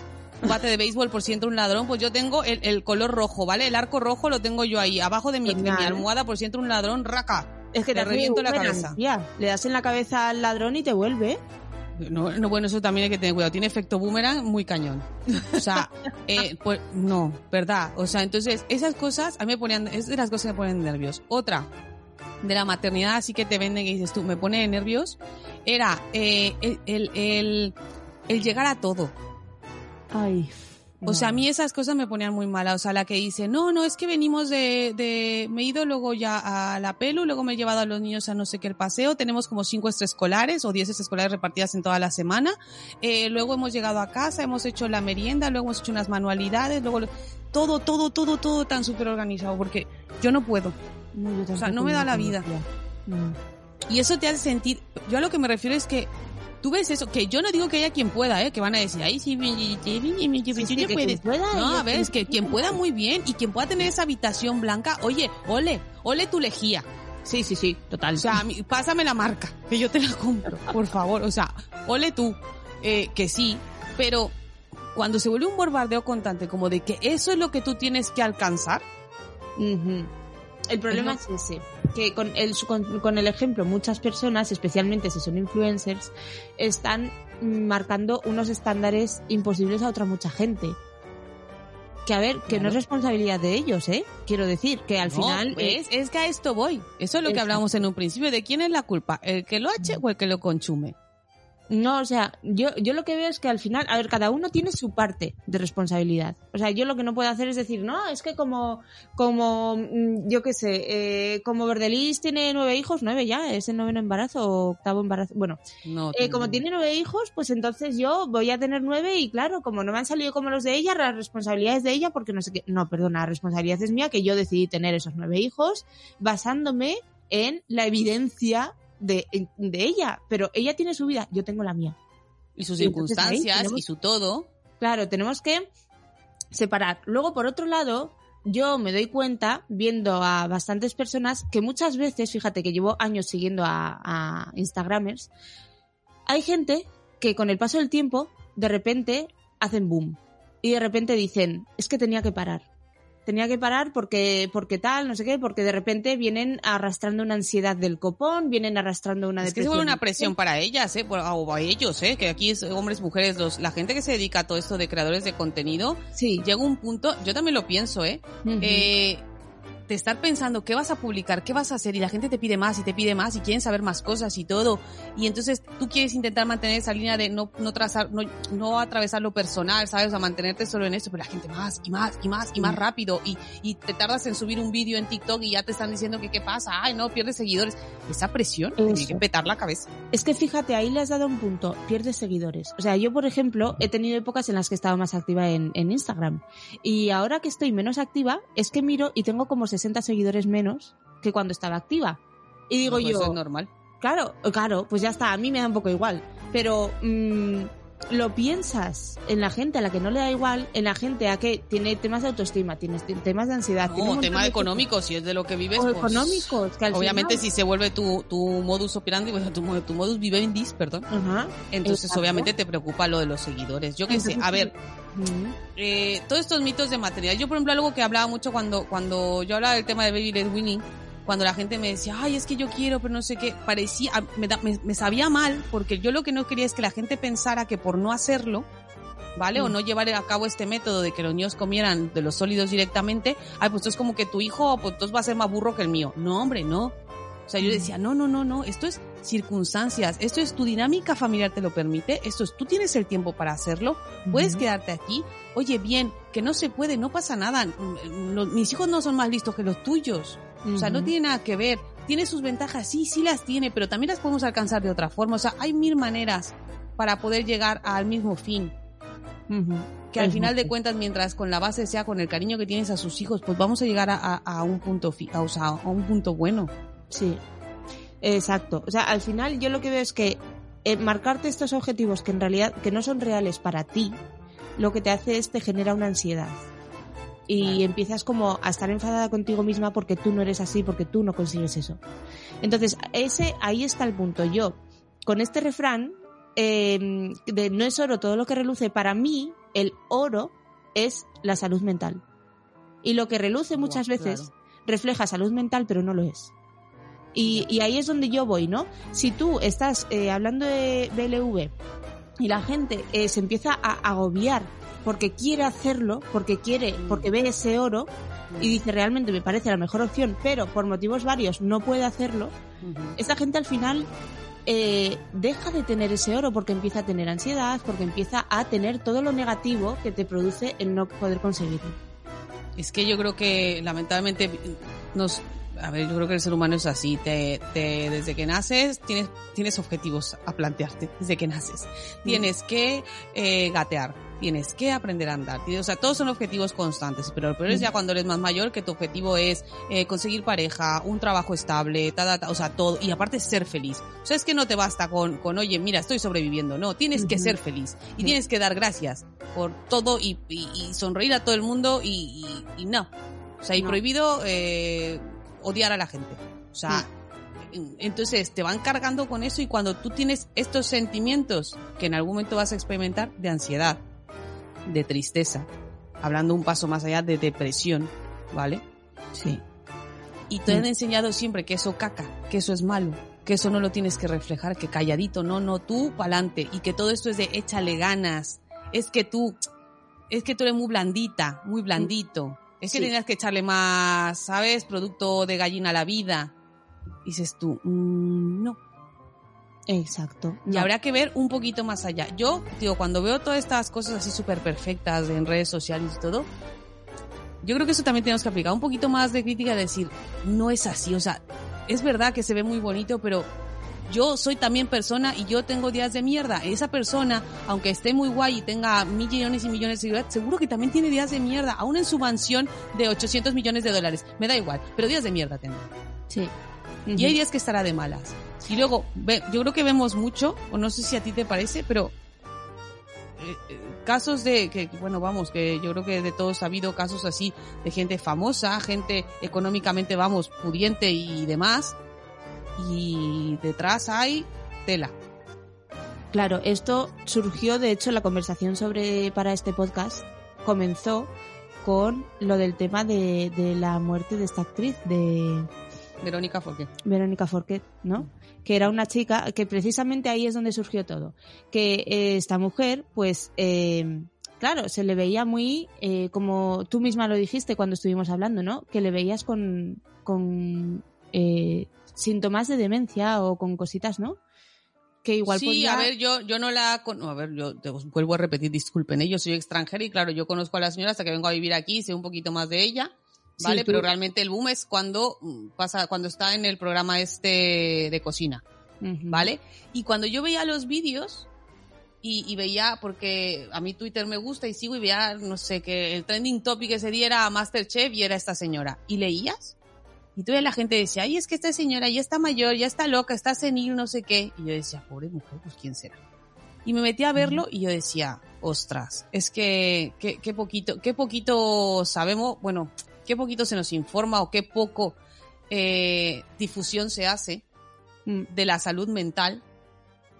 un bate de béisbol por si entra un ladrón, pues yo tengo el, el color rojo, ¿vale? El arco rojo lo tengo yo ahí, abajo de mi, de mi almohada por si entra un ladrón, raca. Es que Te te reviento la cabeza. tía. Le das en la cabeza al ladrón y te vuelve. No, no, bueno, eso también hay que tener cuidado. Tiene efecto boomerang muy cañón. O sea, (laughs) eh, pues no, ¿verdad? O sea, entonces, esas cosas a mí me ponían, es de las cosas que me ponen nervios. Otra, de la maternidad, así que te venden que dices tú, me pone nervios, era eh, el, el, el, el llegar a todo. Ay. O sea, a mí esas cosas me ponían muy mala. O sea, la que dice, no, no, es que venimos de, de, me he ido luego ya a la pelu, luego me he llevado a los niños a no sé qué el paseo, tenemos como cinco extraescolares o diez extraescolares repartidas en toda la semana, eh, luego hemos llegado a casa, hemos hecho la merienda, luego hemos hecho unas manualidades, luego lo- todo, todo, todo, todo tan súper organizado, porque yo no puedo. No, yo O sea, no me da la vida. No. Y eso te hace sentir, yo a lo que me refiero es que tú ves eso, que yo no digo que haya quien pueda, ¿eh? que van a decir, ay, sí, mi- mi- mi- puedes. quien pueda, No, a ver, es que quien pueda muy bien y quien pueda tener esa habitación blanca, oye, ole, ole tu lejía. Sí, sí, sí, total. O sea, pásame la marca, que yo te la compro, por favor. O sea, ole tú, eh, que sí, pero cuando se vuelve un bombardeo constante, como de que eso es lo que tú tienes que alcanzar, Ujú. El problema Es es ese, que con el, con, con el ejemplo muchas personas, especialmente si son influencers, están marcando unos estándares imposibles a otra mucha gente. Que a ver, que no es responsabilidad de ellos, ¿eh? Quiero decir, que al No, final... eh, es, es que a esto voy. Eso es lo que hablamos en un principio, de quién es la culpa, el que lo eche o el que lo consume. No, o sea, yo, yo lo que veo es que al final, a ver, cada uno tiene su parte de responsabilidad. O sea, yo lo que no puedo hacer es decir, no, es que como, como, mm, yo qué sé, eh, como Verdelis tiene nueve hijos, nueve ya, es el noveno embarazo o octavo embarazo. Bueno, No, eh, como tiene nueve hijos, pues entonces yo voy a tener nueve y claro, como no me han salido como los de ella, la responsabilidad es de ella porque no sé qué. No, perdona, la responsabilidad es mía que yo decidí tener esos nueve hijos basándome en la evidencia de, de ella. Pero ella tiene su vida, yo tengo la mía. y sus y circunstancias tenemos- y su todo. Claro, tenemos que separar. Luego, por otro lado, yo me doy cuenta, viendo a bastantes personas, que muchas veces, fíjate que llevo años siguiendo a, a Instagramers, Hay gente que con el paso del tiempo, de repente, hacen boom. Y de repente dicen, es que tenía que parar. Tenía que parar porque, porque tal, no sé qué, porque de repente vienen arrastrando una ansiedad del copón, vienen arrastrando una Es que se depresión. vuelve una presión para ellas, ¿eh? O a ellos, ¿eh? Que aquí es hombres, mujeres, los, la gente que se dedica a todo esto de creadores de contenido, Sí. llega un punto, yo también lo pienso, ¿eh? Eh, de estar pensando qué vas a publicar, qué vas a hacer y la gente te pide más y te pide más y quieren saber más cosas y todo y entonces tú quieres intentar mantener esa línea de no no trazar no, no atravesar lo personal, sabes, o sea, mantenerte solo en eso, pero la gente más y más y más y más Mm. rápido y, y te tardas en subir un vídeo en TikTok y ya te están diciendo que qué pasa, ay no, pierdes seguidores, esa presión tiene que petar la cabeza. Es que fíjate, ahí le has dado un punto, pierdes seguidores. O sea, yo, por ejemplo, he tenido épocas en las que estaba más activa en, en Instagram. Y ahora que estoy menos activa, es que miro y tengo como 60 seguidores menos que cuando estaba activa. Y digo Pues yo, eso es normal. claro, claro, pues ya está, a mí me da un poco igual. Pero mm, lo piensas en la gente a la que no le da igual, en la gente a que tiene temas de autoestima, tiene temas de ansiedad. No, tema económico, si es de lo que vives. O pues, económicos, que al Obviamente final- si se vuelve tu, tu modus operandi, pues, tu, tu modus vivendi, perdón, Ajá. Entonces, Exacto. obviamente, te preocupa lo de los seguidores. Yo qué sé, a ver, Mm. eh, todos estos mitos de material. Yo, por ejemplo, algo que hablaba mucho cuando, cuando yo hablaba del tema de Baby Led Winning, cuando la gente me decía, ay, es que yo quiero, pero no sé qué, parecía, me, da- me, me sabía mal, porque yo lo que no quería es que la gente pensara que por no hacerlo, ¿vale? O Mm. no llevar a cabo este método de que los niños comieran de los sólidos directamente, ay, pues esto es como que tu hijo, pues entonces va a ser más burro que el mío. No, hombre, no. O sea, yo Mm. decía, no, no, no, no, esto es circunstancias, esto es tu dinámica familiar te lo permite, esto es, tú tienes el tiempo para hacerlo, puedes quedarte aquí, oye, bien, que no se puede, no pasa nada, los- mis hijos no son más listos que los tuyos, o sea, no tiene nada que ver, tiene sus ventajas, sí, sí las tiene, pero también las podemos alcanzar de otra forma, o sea, hay mil maneras para poder llegar al mismo fin, que al final de cuentas, mientras con la base sea con el cariño que tienes a sus hijos, pues vamos a llegar a, a- a un punto, fi- a, o sea, a un punto bueno. Sí, exacto. O sea, al final yo lo que veo es que eh, marcarte estos objetivos que en realidad que no son reales para ti, lo que te hace es te genera una ansiedad. Y Claro. empiezas como a estar enfadada contigo misma porque tú no eres así, porque tú no consigues eso. Entonces, ese, ahí está el punto. Yo, con este refrán, eh, de no es oro todo lo que reluce, para mí, el oro es la salud mental. Y lo que reluce muchas veces claro. refleja salud mental, pero no lo es. Y, y ahí es donde yo voy, ¿no? Si tú estás eh, hablando de BLV y la gente eh, se empieza a agobiar porque quiere hacerlo, porque quiere, porque ve ese oro y dice realmente me parece la mejor opción, pero por motivos varios no puede hacerlo, esta gente al final eh, deja de tener ese oro porque empieza a tener ansiedad, porque empieza a tener todo lo negativo que te produce el no poder conseguirlo. Es que yo creo que lamentablemente nos a ver, yo creo que el ser humano es así, te, te desde que naces tienes tienes objetivos a plantearte desde que naces. Tienes que eh, gatear, tienes que aprender a andar, o sea, todos son objetivos constantes, pero lo peor es ya cuando eres más mayor que tu objetivo es eh, conseguir pareja, un trabajo estable, ta, ta, ta, o sea, todo y aparte ser feliz. O sea, es que no te basta con con oye, mira, estoy sobreviviendo, no, tienes que ser feliz y Sí. tienes que dar gracias por todo y, y- y sonreír a todo el mundo y, y- y no. O sea, y No. prohibido eh, odiar a la gente. O sea, en- entonces te van cargando con eso y cuando tú tienes estos sentimientos que en algún momento vas a experimentar de ansiedad, de tristeza, hablando un paso más allá de depresión, ¿vale? Sí. Y te han Mm. enseñado siempre que eso caca, que eso es malo, que eso no lo tienes que reflejar, que calladito, no, no, tú pa'lante, y que todo esto es de échale ganas, es que tú, es que tú eres muy blandita, muy blandito, es que Sí. tenías que echarle más, ¿sabes? Producto de gallina a la vida. Y dices tú, "Mm, no. Exacto. Y No. habrá que ver un poquito más allá. Yo, digo, cuando veo todas estas cosas así súper perfectas en redes sociales y todo, yo creo que eso también tenemos que aplicar un poquito más de crítica y decir, no es así. O sea, es verdad que se ve muy bonito, pero yo soy también persona y yo tengo días de mierda. Esa persona, aunque esté muy guay y tenga millones y millones de seguidores, seguro que también tiene días de mierda, aún en su mansión de 800 millones de dólares. Me da igual, pero días de mierda tendrá. Sí. Y hay días que estará de malas. Y luego, ve- yo creo que vemos mucho, o no sé si a ti te parece, pero eh, eh, casos de, que, bueno, vamos, que yo creo que de todos ha habido casos así de gente famosa, gente económicamente, vamos, pudiente y demás, y detrás hay tela. Claro, esto surgió, de hecho, la conversación sobre para este podcast comenzó con lo del tema de, de la muerte de esta actriz, de Verónica Forqué. Verónica Forquet, ¿no? Que era una chica, que precisamente ahí es donde surgió todo. Que eh, esta mujer, pues, eh, claro, se le veía muy, eh, como tú misma lo dijiste cuando estuvimos hablando, ¿no? Que le veías con, con síntomas de demencia o con cositas, ¿no? Que igual sí, a ver, yo, yo no la... con- A ver, yo te vuelvo a repetir, disculpen, ¿eh? yo soy extranjera y claro, yo conozco a la señora hasta que vengo a vivir aquí, sé un poquito más de ella, ¿vale? Sí, Pero realmente el boom es cuando mm, pasa, cuando está en el programa este de cocina. ¿vale? Y cuando yo veía los vídeos y, y veía, porque a mí Twitter me gusta y sigo y veía, no sé, que el trending topic ese día era Masterchef y era esta señora. ¿Y leías? Y todavía la gente decía, ay, es que esta señora ya está mayor, ya está loca, está senil, no sé qué. Y yo decía, pobre mujer, pues quién será. Y me metí a verlo y yo decía, ostras, es que qué, qué poquito, qué poquito sabemos, bueno, qué poquito se nos informa o qué poco eh, difusión se hace Mm. de la salud mental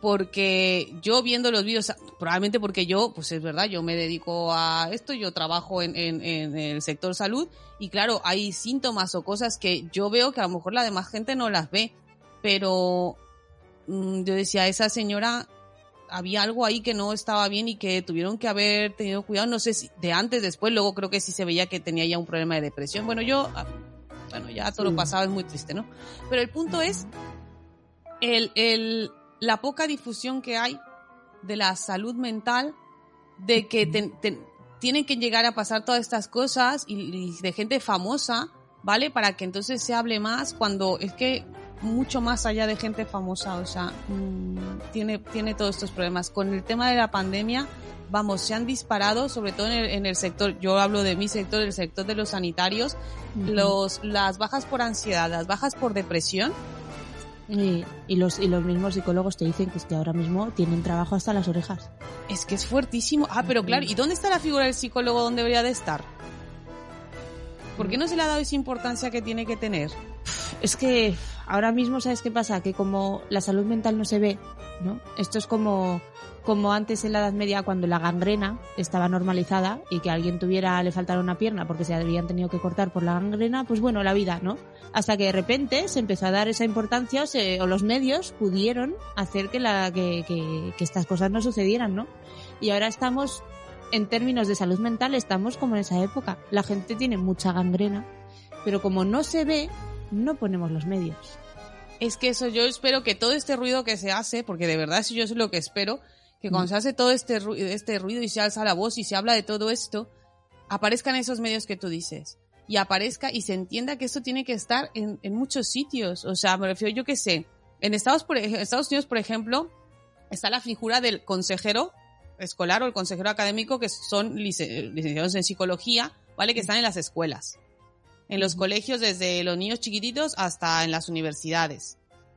porque yo viendo los vídeos, probablemente porque yo, pues es verdad, yo me dedico a esto, yo trabajo en, en, en el sector salud y claro, hay síntomas o cosas que yo veo que a lo mejor la demás gente no las ve, pero mm, yo decía, esa señora había algo ahí que no estaba bien y que tuvieron que haber tenido cuidado, no sé si de antes, después, luego creo que sí se veía que tenía ya un problema de depresión. Bueno, yo, ah, bueno, ya todo Sí. lo pasado es muy triste, ¿no? Pero el punto es el, el, la poca difusión que hay de la salud mental, de que te- te- tienen que llegar a pasar todas estas cosas y, y de gente famosa, ¿vale? Para que entonces se hable más cuando es que mucho más allá de gente famosa, o sea, mm, tiene, tiene todos estos problemas. Con el tema de la pandemia, vamos, se han disparado, sobre todo en el, en el sector, yo hablo de mi sector, el sector de los sanitarios, los, las bajas por ansiedad, las bajas por depresión, Y, y los, y los mismos psicólogos te dicen que es que ahora mismo tienen trabajo hasta las orejas. Es que es fuertísimo. Ah, pero claro, ¿y dónde está la figura del psicólogo donde debería de estar? ¿Por qué no se le ha dado esa importancia que tiene que tener? Es que ahora mismo, ¿sabes qué pasa? Que como la salud mental no se ve, ¿no? Esto es como, como antes en la Edad Media cuando la gangrena estaba normalizada y que alguien tuviera, le faltara una pierna porque se habían tenido que cortar por la gangrena, pues bueno, la vida, ¿no? Hasta que de repente se empezó a dar esa importancia o, los medios pudieron hacer que, la, que, que, que estas cosas no sucedieran, ¿no? Y ahora estamos, en términos de salud mental, estamos como en esa época. La gente tiene mucha gangrena, pero como no se ve, no ponemos los medios. Es que eso yo espero que todo este ruido que se hace, porque de verdad eso yo es lo que espero, que cuando Mm. se hace todo este, ru- este ruido y se alza la voz y se habla de todo esto, aparezcan esos medios que tú dices. Y aparezca y se entienda que esto tiene que estar en, en muchos sitios. O sea, me refiero, yo qué sé, en Estados, por, Estados Unidos, por ejemplo, está la figura del consejero escolar o el consejero académico que son lice- licenciados en psicología, ¿vale? Que están en las escuelas. En los colegios, desde los niños chiquititos hasta en las universidades.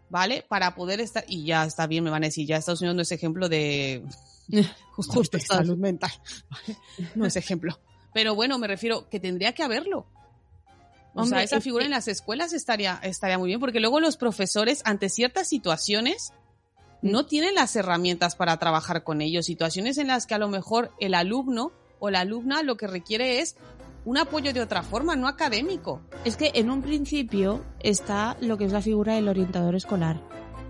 ¿Vale? Para poder estar. Y ya está bien, me van a decir, ya Estados Unidos no es ejemplo de. (laughs) Justo salud mental. (laughs) No es ejemplo. Pero bueno, me refiero que tendría que haberlo. O Hombre, sea, esa es figura que- en las escuelas estaría, estaría muy bien, porque luego los profesores, ante ciertas situaciones, Mm. no tienen las herramientas para trabajar con ellos. Situaciones en las que a lo mejor el alumno o la alumna lo que requiere es un apoyo de otra forma, no académico. Es que en un principio está lo que es la figura del orientador escolar.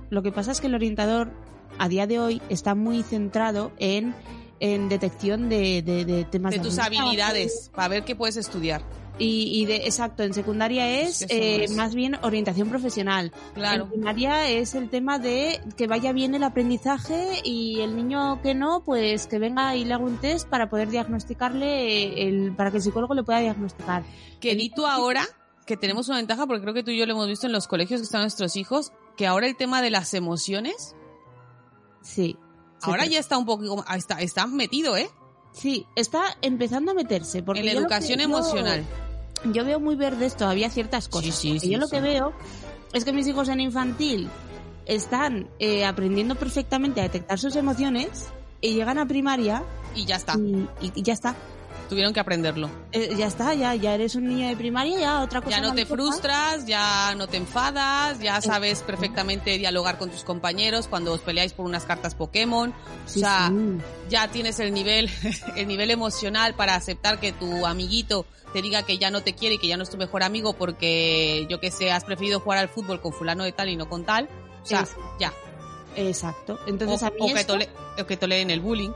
Lo que pasa es que el orientador a día de hoy está muy centrado en, en detección de, de- de temas De tus aprendizaje. habilidades, para ver qué puedes estudiar. Y, y de, exacto, en secundaria es, eh, es. más bien orientación profesional. Claro. En primaria es el tema de que vaya bien el aprendizaje y el niño que no, pues que venga y le haga un test para poder diagnosticarle, el, para que el psicólogo le pueda diagnosticar. Que di tú ahora, que tenemos una ventaja, porque creo que tú y yo lo hemos visto en los colegios que están nuestros hijos, que ahora el tema de las emociones, Sí. ahora Sí, ya está un poco, está, está metido, ¿eh? Sí, está empezando a meterse. Porque en la educación emocional. Yo veo muy verdes todavía ciertas cosas. sí, porque sí, yo lo sí. que veo es que mis hijos en infantil están eh, aprendiendo perfectamente a detectar sus emociones y llegan a primaria Y ya está. y, y- y ya está. Tuvieron que aprenderlo. Eh, ya está, ya, ya eres un niño de primaria, ya otra cosa Ya no te frustras, ya no te enfadas, ya sabes perfectamente dialogar con tus compañeros cuando os peleáis por unas cartas Pokémon. Sí, o sea, sí. ya tienes el nivel, (laughs) el nivel emocional para aceptar que tu amiguito te diga que ya no te quiere y que ya no es tu mejor amigo porque, yo que sé, has preferido jugar al fútbol con fulano de tal y no con tal. O sea, ya. Exacto. Entonces o, a mí o que esto- tole- o que toleen el bullying.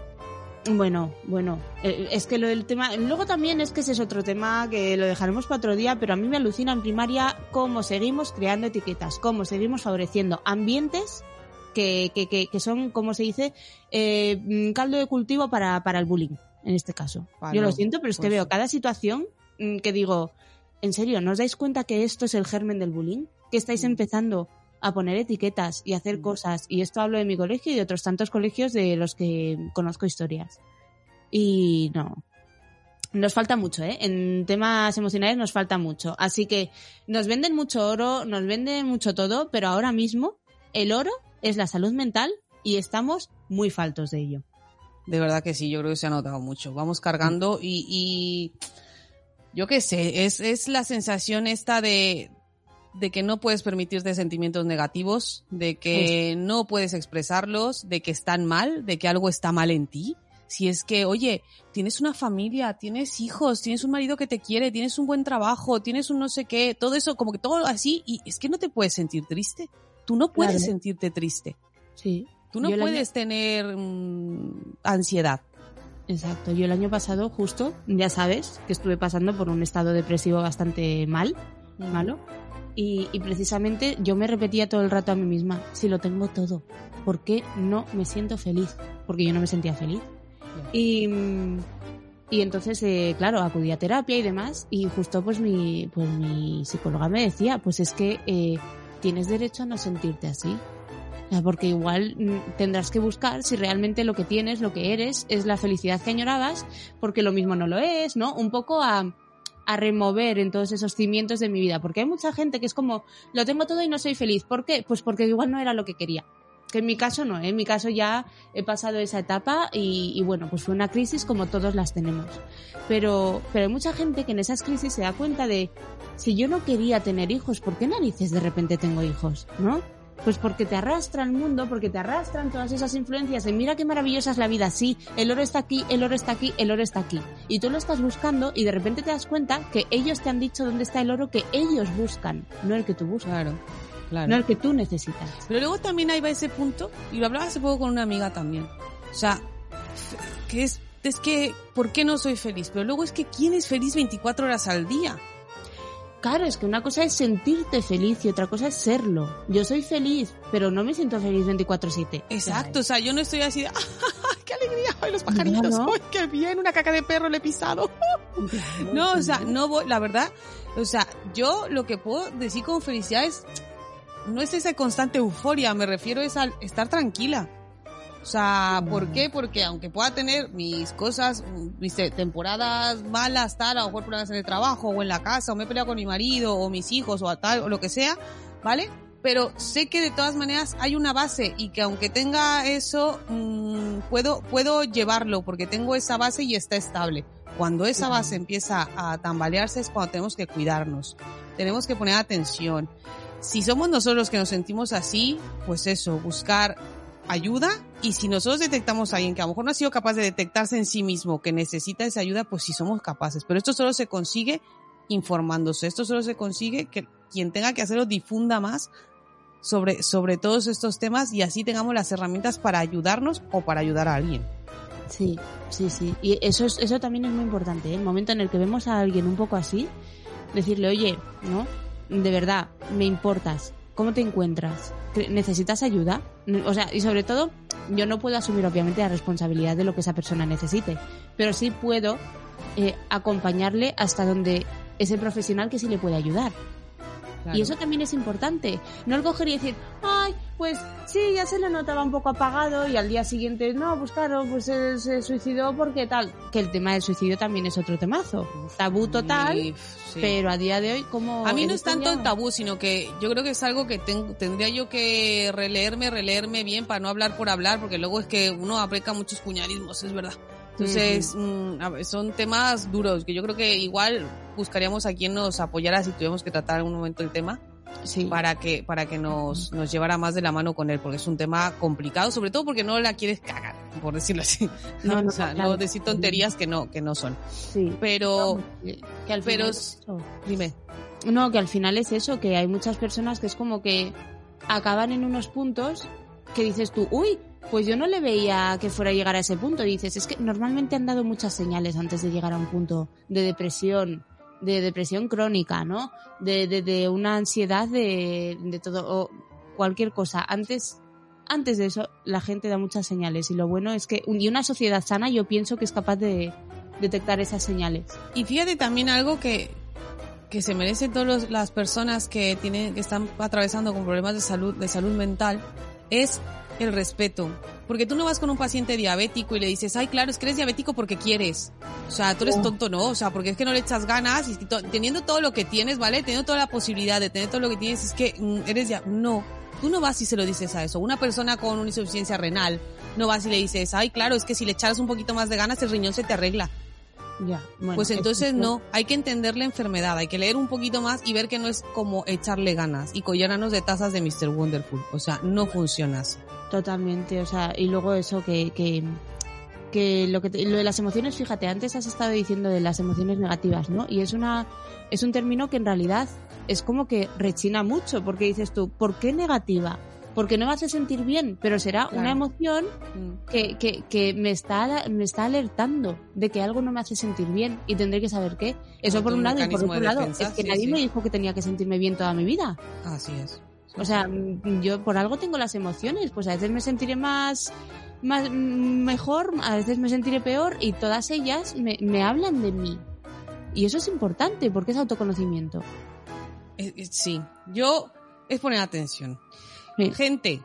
Bueno, bueno, eh, es que lo del tema, luego también es que ese es otro tema que lo dejaremos para otro día, pero a mí me alucina en primaria cómo seguimos creando etiquetas, cómo seguimos favoreciendo ambientes que, que, que, que son, como se dice, eh, caldo de cultivo para, para el bullying, en este caso. Bueno, Yo lo siento, pero es que pues- veo cada situación mm, que digo, en serio, ¿no os dais cuenta que esto es el germen del bullying? Que estáis empezando a poner etiquetas y hacer Mm. cosas. Y esto hablo de mi colegio y de otros tantos colegios de los que conozco historias. Y no. Nos falta mucho, ¿eh? En temas emocionales nos falta mucho. Así que nos venden mucho oro, nos venden mucho todo, pero ahora mismo el oro es la salud mental y estamos muy faltos de ello. De verdad que sí, yo creo que se ha notado mucho. Vamos cargando y, y yo qué sé, es, es la sensación esta de, de que no puedes permitirte sentimientos negativos, de que no puedes expresarlos, de que están mal, de que algo está mal en ti. Si es que, oye, tienes una familia, tienes hijos, tienes un marido que te quiere, tienes un buen trabajo, tienes un no sé qué, todo eso, como que todo así, y es que no te puedes sentir triste. Tú no puedes Claro. sentirte triste. Sí. Tú no Yo el año- puedes tener mm, ansiedad. Exacto. Yo el año pasado, justo, ya sabes, que estuve pasando por un estado depresivo bastante mal, malo. Y, y precisamente yo me repetía todo el rato a mí misma, si lo tengo todo, ¿por qué no me siento feliz? Porque yo no me sentía feliz. Y, y entonces, eh, claro, acudí a terapia y demás, y justo pues mi, pues mi psicóloga me decía, pues es que eh, tienes derecho a no sentirte así. Porque igual mm, tendrás que buscar si realmente lo que tienes, lo que eres, es la felicidad que añorabas, porque lo mismo no lo es, ¿no? Un poco a, a remover en todos esos cimientos de mi vida. Porque hay mucha gente que es como, lo tengo todo y no soy feliz. ¿Por qué? Pues porque igual no era lo que quería. Que en mi caso no, ¿eh? en mi caso ya he pasado esa etapa y, y bueno, pues fue una crisis como todos las tenemos. Pero, pero hay mucha gente que en esas crisis se da cuenta de, si yo no quería tener hijos, ¿por qué narices de repente tengo hijos? ¿No? Pues porque te arrastra el mundo, porque te arrastran todas esas influencias de mira qué maravillosa es la vida, sí, el oro está aquí, el oro está aquí, el oro está aquí. Y tú lo estás buscando y de repente te das cuenta que ellos te han dicho dónde está el oro que ellos buscan, no el que tú buscas, Claro, claro. no el que tú necesitas. Pero luego también ahí va ese punto, y lo hablaba hace poco con una amiga también. O sea, que es, es que, ¿por qué no soy feliz? Pero luego es que, ¿quién es feliz 24 horas al día? Claro, es que una cosa es sentirte feliz y otra cosa es serlo. Yo soy feliz, pero no me siento feliz 24/7. Exacto, o sea, yo no estoy así de, (laughs) ¡ay, qué alegría! ¡Ay, los pajaritos! Claro. ¡Ay, qué bien! Una caca de perro le he pisado. (laughs) No, o sea, no voy, la verdad, o sea, yo lo que puedo decir con felicidad es, no es esa constante euforia, me refiero es al estar tranquila. O sea, ¿por qué? Porque aunque pueda tener mis cosas, mis te- temporadas malas, tal, a lo mejor problemas en el trabajo o en la casa, o me he peleado con mi marido o mis hijos o a tal, o lo que sea, ¿vale? Pero sé que de todas maneras hay una base y que aunque tenga eso, mm, puedo, puedo llevarlo porque tengo esa base y está estable. Cuando esa base empieza a tambalearse es cuando tenemos que cuidarnos, tenemos que poner atención. Si somos nosotros los que nos sentimos así, pues eso, buscar ayuda y si nosotros detectamos a alguien que a lo mejor no ha sido capaz de detectarse en sí mismo que necesita esa ayuda, pues sí somos capaces. Pero esto solo se consigue informándose, esto solo se consigue que quien tenga que hacerlo difunda más sobre, sobre todos estos temas y así tengamos las herramientas para ayudarnos o para ayudar a alguien. Sí, sí, sí. Y eso, es, eso también es muy importante. ¿eh? El momento en el que vemos a alguien un poco así, decirle, oye, ¿no? De verdad, me importas. ¿Cómo te encuentras? ¿Cre- ¿Necesitas ayuda? O sea, y sobre todo, yo no puedo asumir obviamente la responsabilidad de lo que esa persona necesite, pero sí puedo eh, acompañarle hasta donde ese profesional que sí le puede ayudar. Y eso también es importante. No el coger y decir, ay, pues sí, ya se le notaba un poco apagado y al día siguiente, no, pues claro, pues se, se suicidó porque tal. Que el tema del suicidio también es otro temazo. Tabú total, sí. pero a día de hoy, como... A mí no es esto tanto el tabú, sino que yo creo que es algo que ten- tendría yo que releerme, releerme bien para no hablar por hablar, porque luego es que uno aplica muchos puñalismos, es verdad. Entonces, mm, a ver, son temas duros que yo creo que igual buscaríamos a quien nos apoyara si tuviéramos que tratar en algún momento el tema Sí. para que para que nos, nos llevara más de la mano con él, porque es un tema complicado, sobre todo porque no la quieres cagar, por decirlo así. No, (laughs) no, o sea, claro. no decir tonterías que no que no son. Sí. Pero que, que al pero es- dime, No, que al final es eso, que hay muchas personas que es como que acaban en unos puntos que dices tú, uy, pues yo no le veía que fuera a llegar a ese punto. Dices, es que normalmente han dado muchas señales antes de llegar a un punto de depresión, de depresión crónica, ¿no? De, de, de una ansiedad de, de todo, o cualquier cosa. Antes, antes de eso, la gente da muchas señales. Y lo bueno es que, y una sociedad sana, yo pienso que es capaz de detectar esas señales. Y fíjate también algo que, que se merecen todas las personas que tienen, que están atravesando con problemas de salud, de salud mental, es el respeto. Porque tú no vas con un paciente diabético y le dices, ay, claro, es que eres diabético porque quieres. O sea, tú eres tonto, ¿no? O sea, porque es que no le echas ganas y teniendo todo lo que tienes, ¿vale? Teniendo toda la posibilidad de tener todo lo que tienes, es que mm, eres ya, no. Tú no vas y se lo dices a eso. Una persona con una insuficiencia renal, no vas y le dices, ay, claro, es que si le echaras un poquito más de ganas, el riñón se te arregla. Ya, bueno, Pues es- entonces no, hay que entender la enfermedad, hay que leer un poquito más y ver que no es como echarle ganas y collarnos de tazas de Mr. Wonderful. O sea, no funciona así. Totalmente, o sea, y luego eso que, que, que lo que te- lo de las emociones, fíjate, antes has estado diciendo de las emociones negativas, ¿no? Y es una es un término que en realidad es como que rechina mucho, porque dices tú, ¿por qué negativa? Porque no me hace sentir bien, pero será Claro. una emoción Mm. que, que, que me está me está alertando de que algo no me hace sentir bien y tendré que saber qué. Eso por un lado y por otro lado, defensa, es que sí, nadie sí. me dijo que tenía que sentirme bien toda mi vida. Así es. O sea, yo por algo tengo las emociones, pues a veces me sentiré más, más mm, mejor, a veces me sentiré peor y todas ellas me, me hablan de mí. Y eso es importante porque es autoconocimiento. Sí, yo es poner atención. Sí. Gente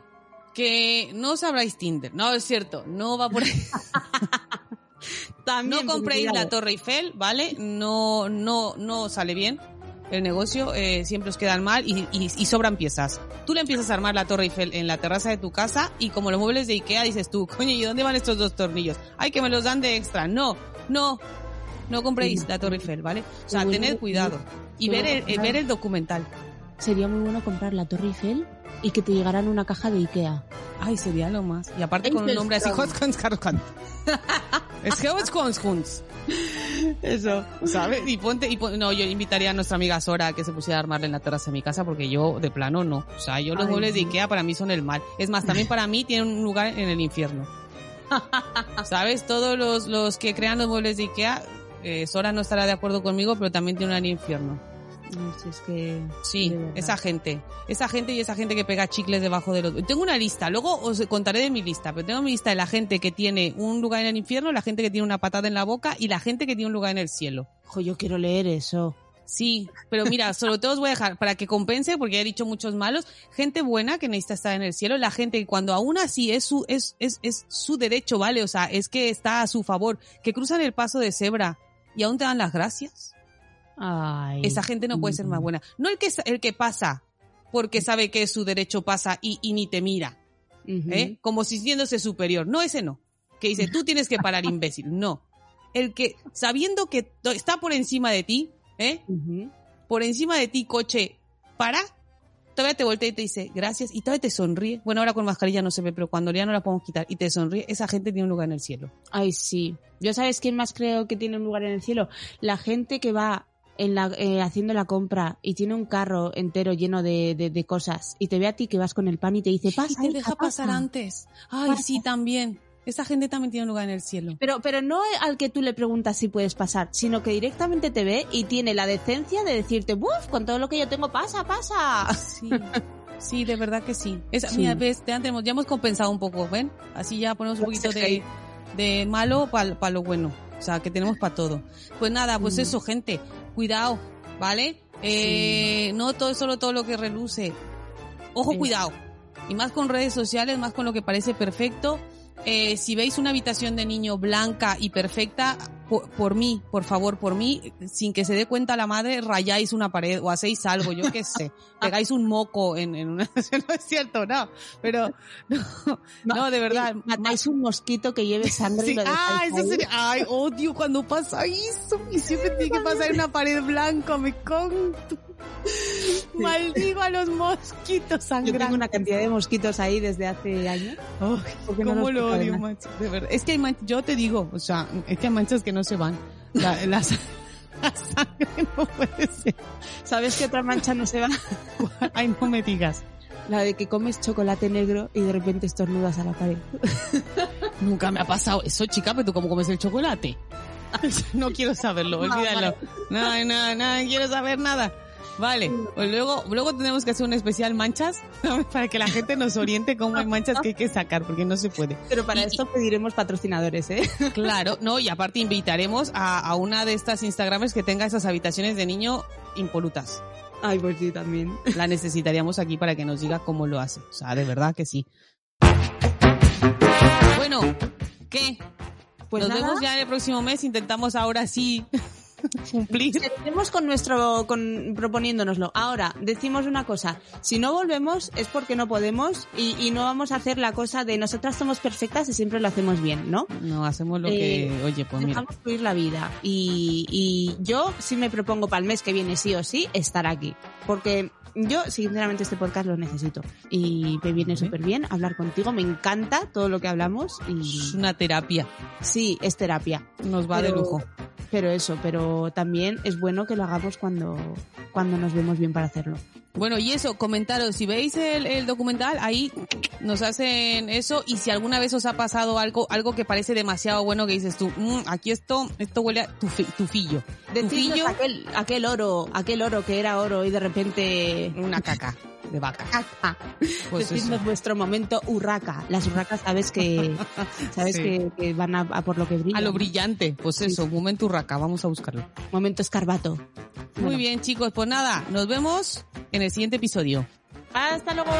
que no sabráis Tinder, no es cierto, no va por ahí. (laughs) También, no compréis la Torre Eiffel, ¿vale? No, no, no sale bien. El negocio eh, siempre os quedan mal y, y- y sobran piezas. Tú le empiezas a armar la Torre Eiffel en la terraza de tu casa y como los muebles de Ikea dices tú, coño, ¿y dónde van estos dos tornillos? Ay, que me los dan de extra. No, no, no compréis la Torre Eiffel, ¿vale? O sea, tened cuidado. Y ver el, claro. ver el documental. Sería muy bueno comprar la Torre Eiffel y que te llegaran una caja de Ikea. Ay, sería lo más. Y aparte con un nombre así, (laughs) Es que Eso, ¿sabes? Y ponte, y pon- no, yo invitaría a nuestra amiga Sora a que se pusiera a armarle en la terraza de mi casa porque yo, de plano, no. O sea, yo los Ay, muebles de. Ikea para mí son el mal. Es más, también para mí tienen un lugar en el infierno. (laughs) ¿Sabes? Todos los, los que crean los muebles de Ikea, eh, Sora no estará de acuerdo conmigo, pero también tiene un infierno. Es que... Sí, esa gente. Esa gente y esa gente que pega chicles debajo de los... Tengo una lista, luego os contaré de mi lista, pero tengo mi lista de la gente que tiene un lugar en el infierno, la gente que tiene una patada en la boca y la gente que tiene un lugar en el cielo. Ojo, yo quiero leer eso. Sí, pero mira, (laughs) sobre todo os voy a dejar para que compense, porque ya he dicho muchos malos, gente buena que necesita estar en el cielo, la gente que cuando aún así es su, es, es, es su derecho, ¿vale? O sea, es que está a su favor, que cruzan el paso de cebra y aún te dan las gracias. Ay. Esa gente no puede ser más buena. No el que, el que pasa porque sabe que su derecho pasa y, y ni te mira, Ujú. ¿eh? Como si siéndose superior. No, ese no. Que dice, tú tienes que parar, (laughs) imbécil. No. El que, sabiendo que está por encima de ti, ¿eh? Por encima de ti, coche, para, todavía te voltea y te dice, gracias, y todavía te sonríe. Bueno, ahora con mascarilla no se ve, pero cuando ya no la podemos quitar y te sonríe, esa gente tiene un lugar en el cielo. Ay, sí. ¿Yo sabes quién más creo que tiene un lugar en el cielo? La gente que va en la, eh, haciendo la compra y tiene un carro entero lleno de, de, de cosas y te ve a ti que vas con el pan y te dice, pasa, y te hija, deja pasar pasa". antes. Ay, Pasa. sí, también. Esa gente también tiene un lugar en el cielo. Pero, pero no al que tú le preguntas si puedes pasar, sino que directamente te ve y tiene la decencia de decirte, ¡buf! Con todo lo que yo tengo, pasa, pasa. Sí, sí, de verdad que sí. Esa, Sí. Mira, ves, ya, tenemos, ya hemos compensado un poco, ¿ven? Así ya ponemos un poquito de, de malo para lo bueno. O sea, que tenemos para todo. Pues nada, pues Mm. eso, gente. Cuidado, ¿vale? Eh, No todo es solo todo lo que reluce. Ojo, cuidado. Y más con redes sociales, más con lo que parece perfecto. Eh, si veis una habitación de niño blanca y perfecta, por, por mí, por favor, por mí, sin que se dé cuenta la madre, rayáis una pared o hacéis algo, yo qué sé, (laughs) pegáis un moco en, en una... (laughs) no es cierto, no, pero no, no de verdad. Matáis un mosquito que lleve sangre y lo ah, eso sería, ay, odio cuando pasa eso, y siempre tiene que pasar en una pared blanca, me conto. Maldigo a los mosquitos Yo sangrantes. tengo una cantidad de mosquitos ahí desde hace años. No cómo los lo odio, macho. De verdad. Es que hay manchas, yo te digo, o sea, es que hay manchas que no se van. La, (laughs) la (laughs) la sangre no puede ser. ¿Sabes qué otra mancha no se va? (laughs) Ay, no me digas. La de que comes chocolate negro y de repente estornudas a la pared. Nunca me ha pasado eso, chica, pero tú cómo comes el chocolate. No quiero saberlo, olvídalo. Nada, nada, nada, quiero saber nada. Vale, pues luego, luego tenemos que hacer un especial manchas (laughs) para que la gente nos oriente cómo hay manchas que hay que sacar, porque no se puede. Pero para Y- esto pediremos patrocinadores, ¿eh? (laughs) Claro, no, y aparte invitaremos a, a una de estas Instagramers que tenga esas habitaciones de niño impolutas. Ay, pues sí, también. La necesitaríamos aquí para que nos diga cómo lo hace. O sea, de verdad que sí. Bueno, ¿qué? Pues nos nada. vemos ya en el próximo mes. Intentamos ahora sí (laughs) cumplir. Seguiremos con nuestro, con, proponiéndonoslo. Ahora, decimos una cosa. Si no volvemos es porque no podemos y, y no vamos a hacer la cosa de nosotras somos perfectas y siempre lo hacemos bien, ¿no? No, hacemos lo Eh, que... Oye, pues mira. Dejamos fluir la vida. Y, y yo sí me propongo para el mes que viene, sí o sí, estar aquí. Porque yo, sinceramente, este podcast lo necesito. Y me viene súper bien hablar contigo. Me encanta todo lo que hablamos. Es Y una terapia. sí, es terapia. Nos va de lujo. Pero eso, pero también es bueno que lo hagamos cuando, cuando nos vemos bien para hacerlo. Bueno, y eso, comentaros, si veis el, el documental, ahí nos hacen eso, y si alguna vez os ha pasado algo, algo que parece demasiado bueno que dices tú, "Mm, aquí esto, esto huele a tufi- tufillo. Tufillo, aquel, aquel oro, aquel oro que era oro y de repente... una caca de vaca. Caca. Pues Decidnos eso. vuestro momento urraca. Las urracas sabes que (laughs) sabes Sí. que, que van a, a por lo que brilla. A lo brillante, pues eso, momento urraca, vamos a buscarlo. Momento escarbato. Muy Bueno. bien, chicos, pues nada, nos vemos en el siguiente episodio. Hasta luego.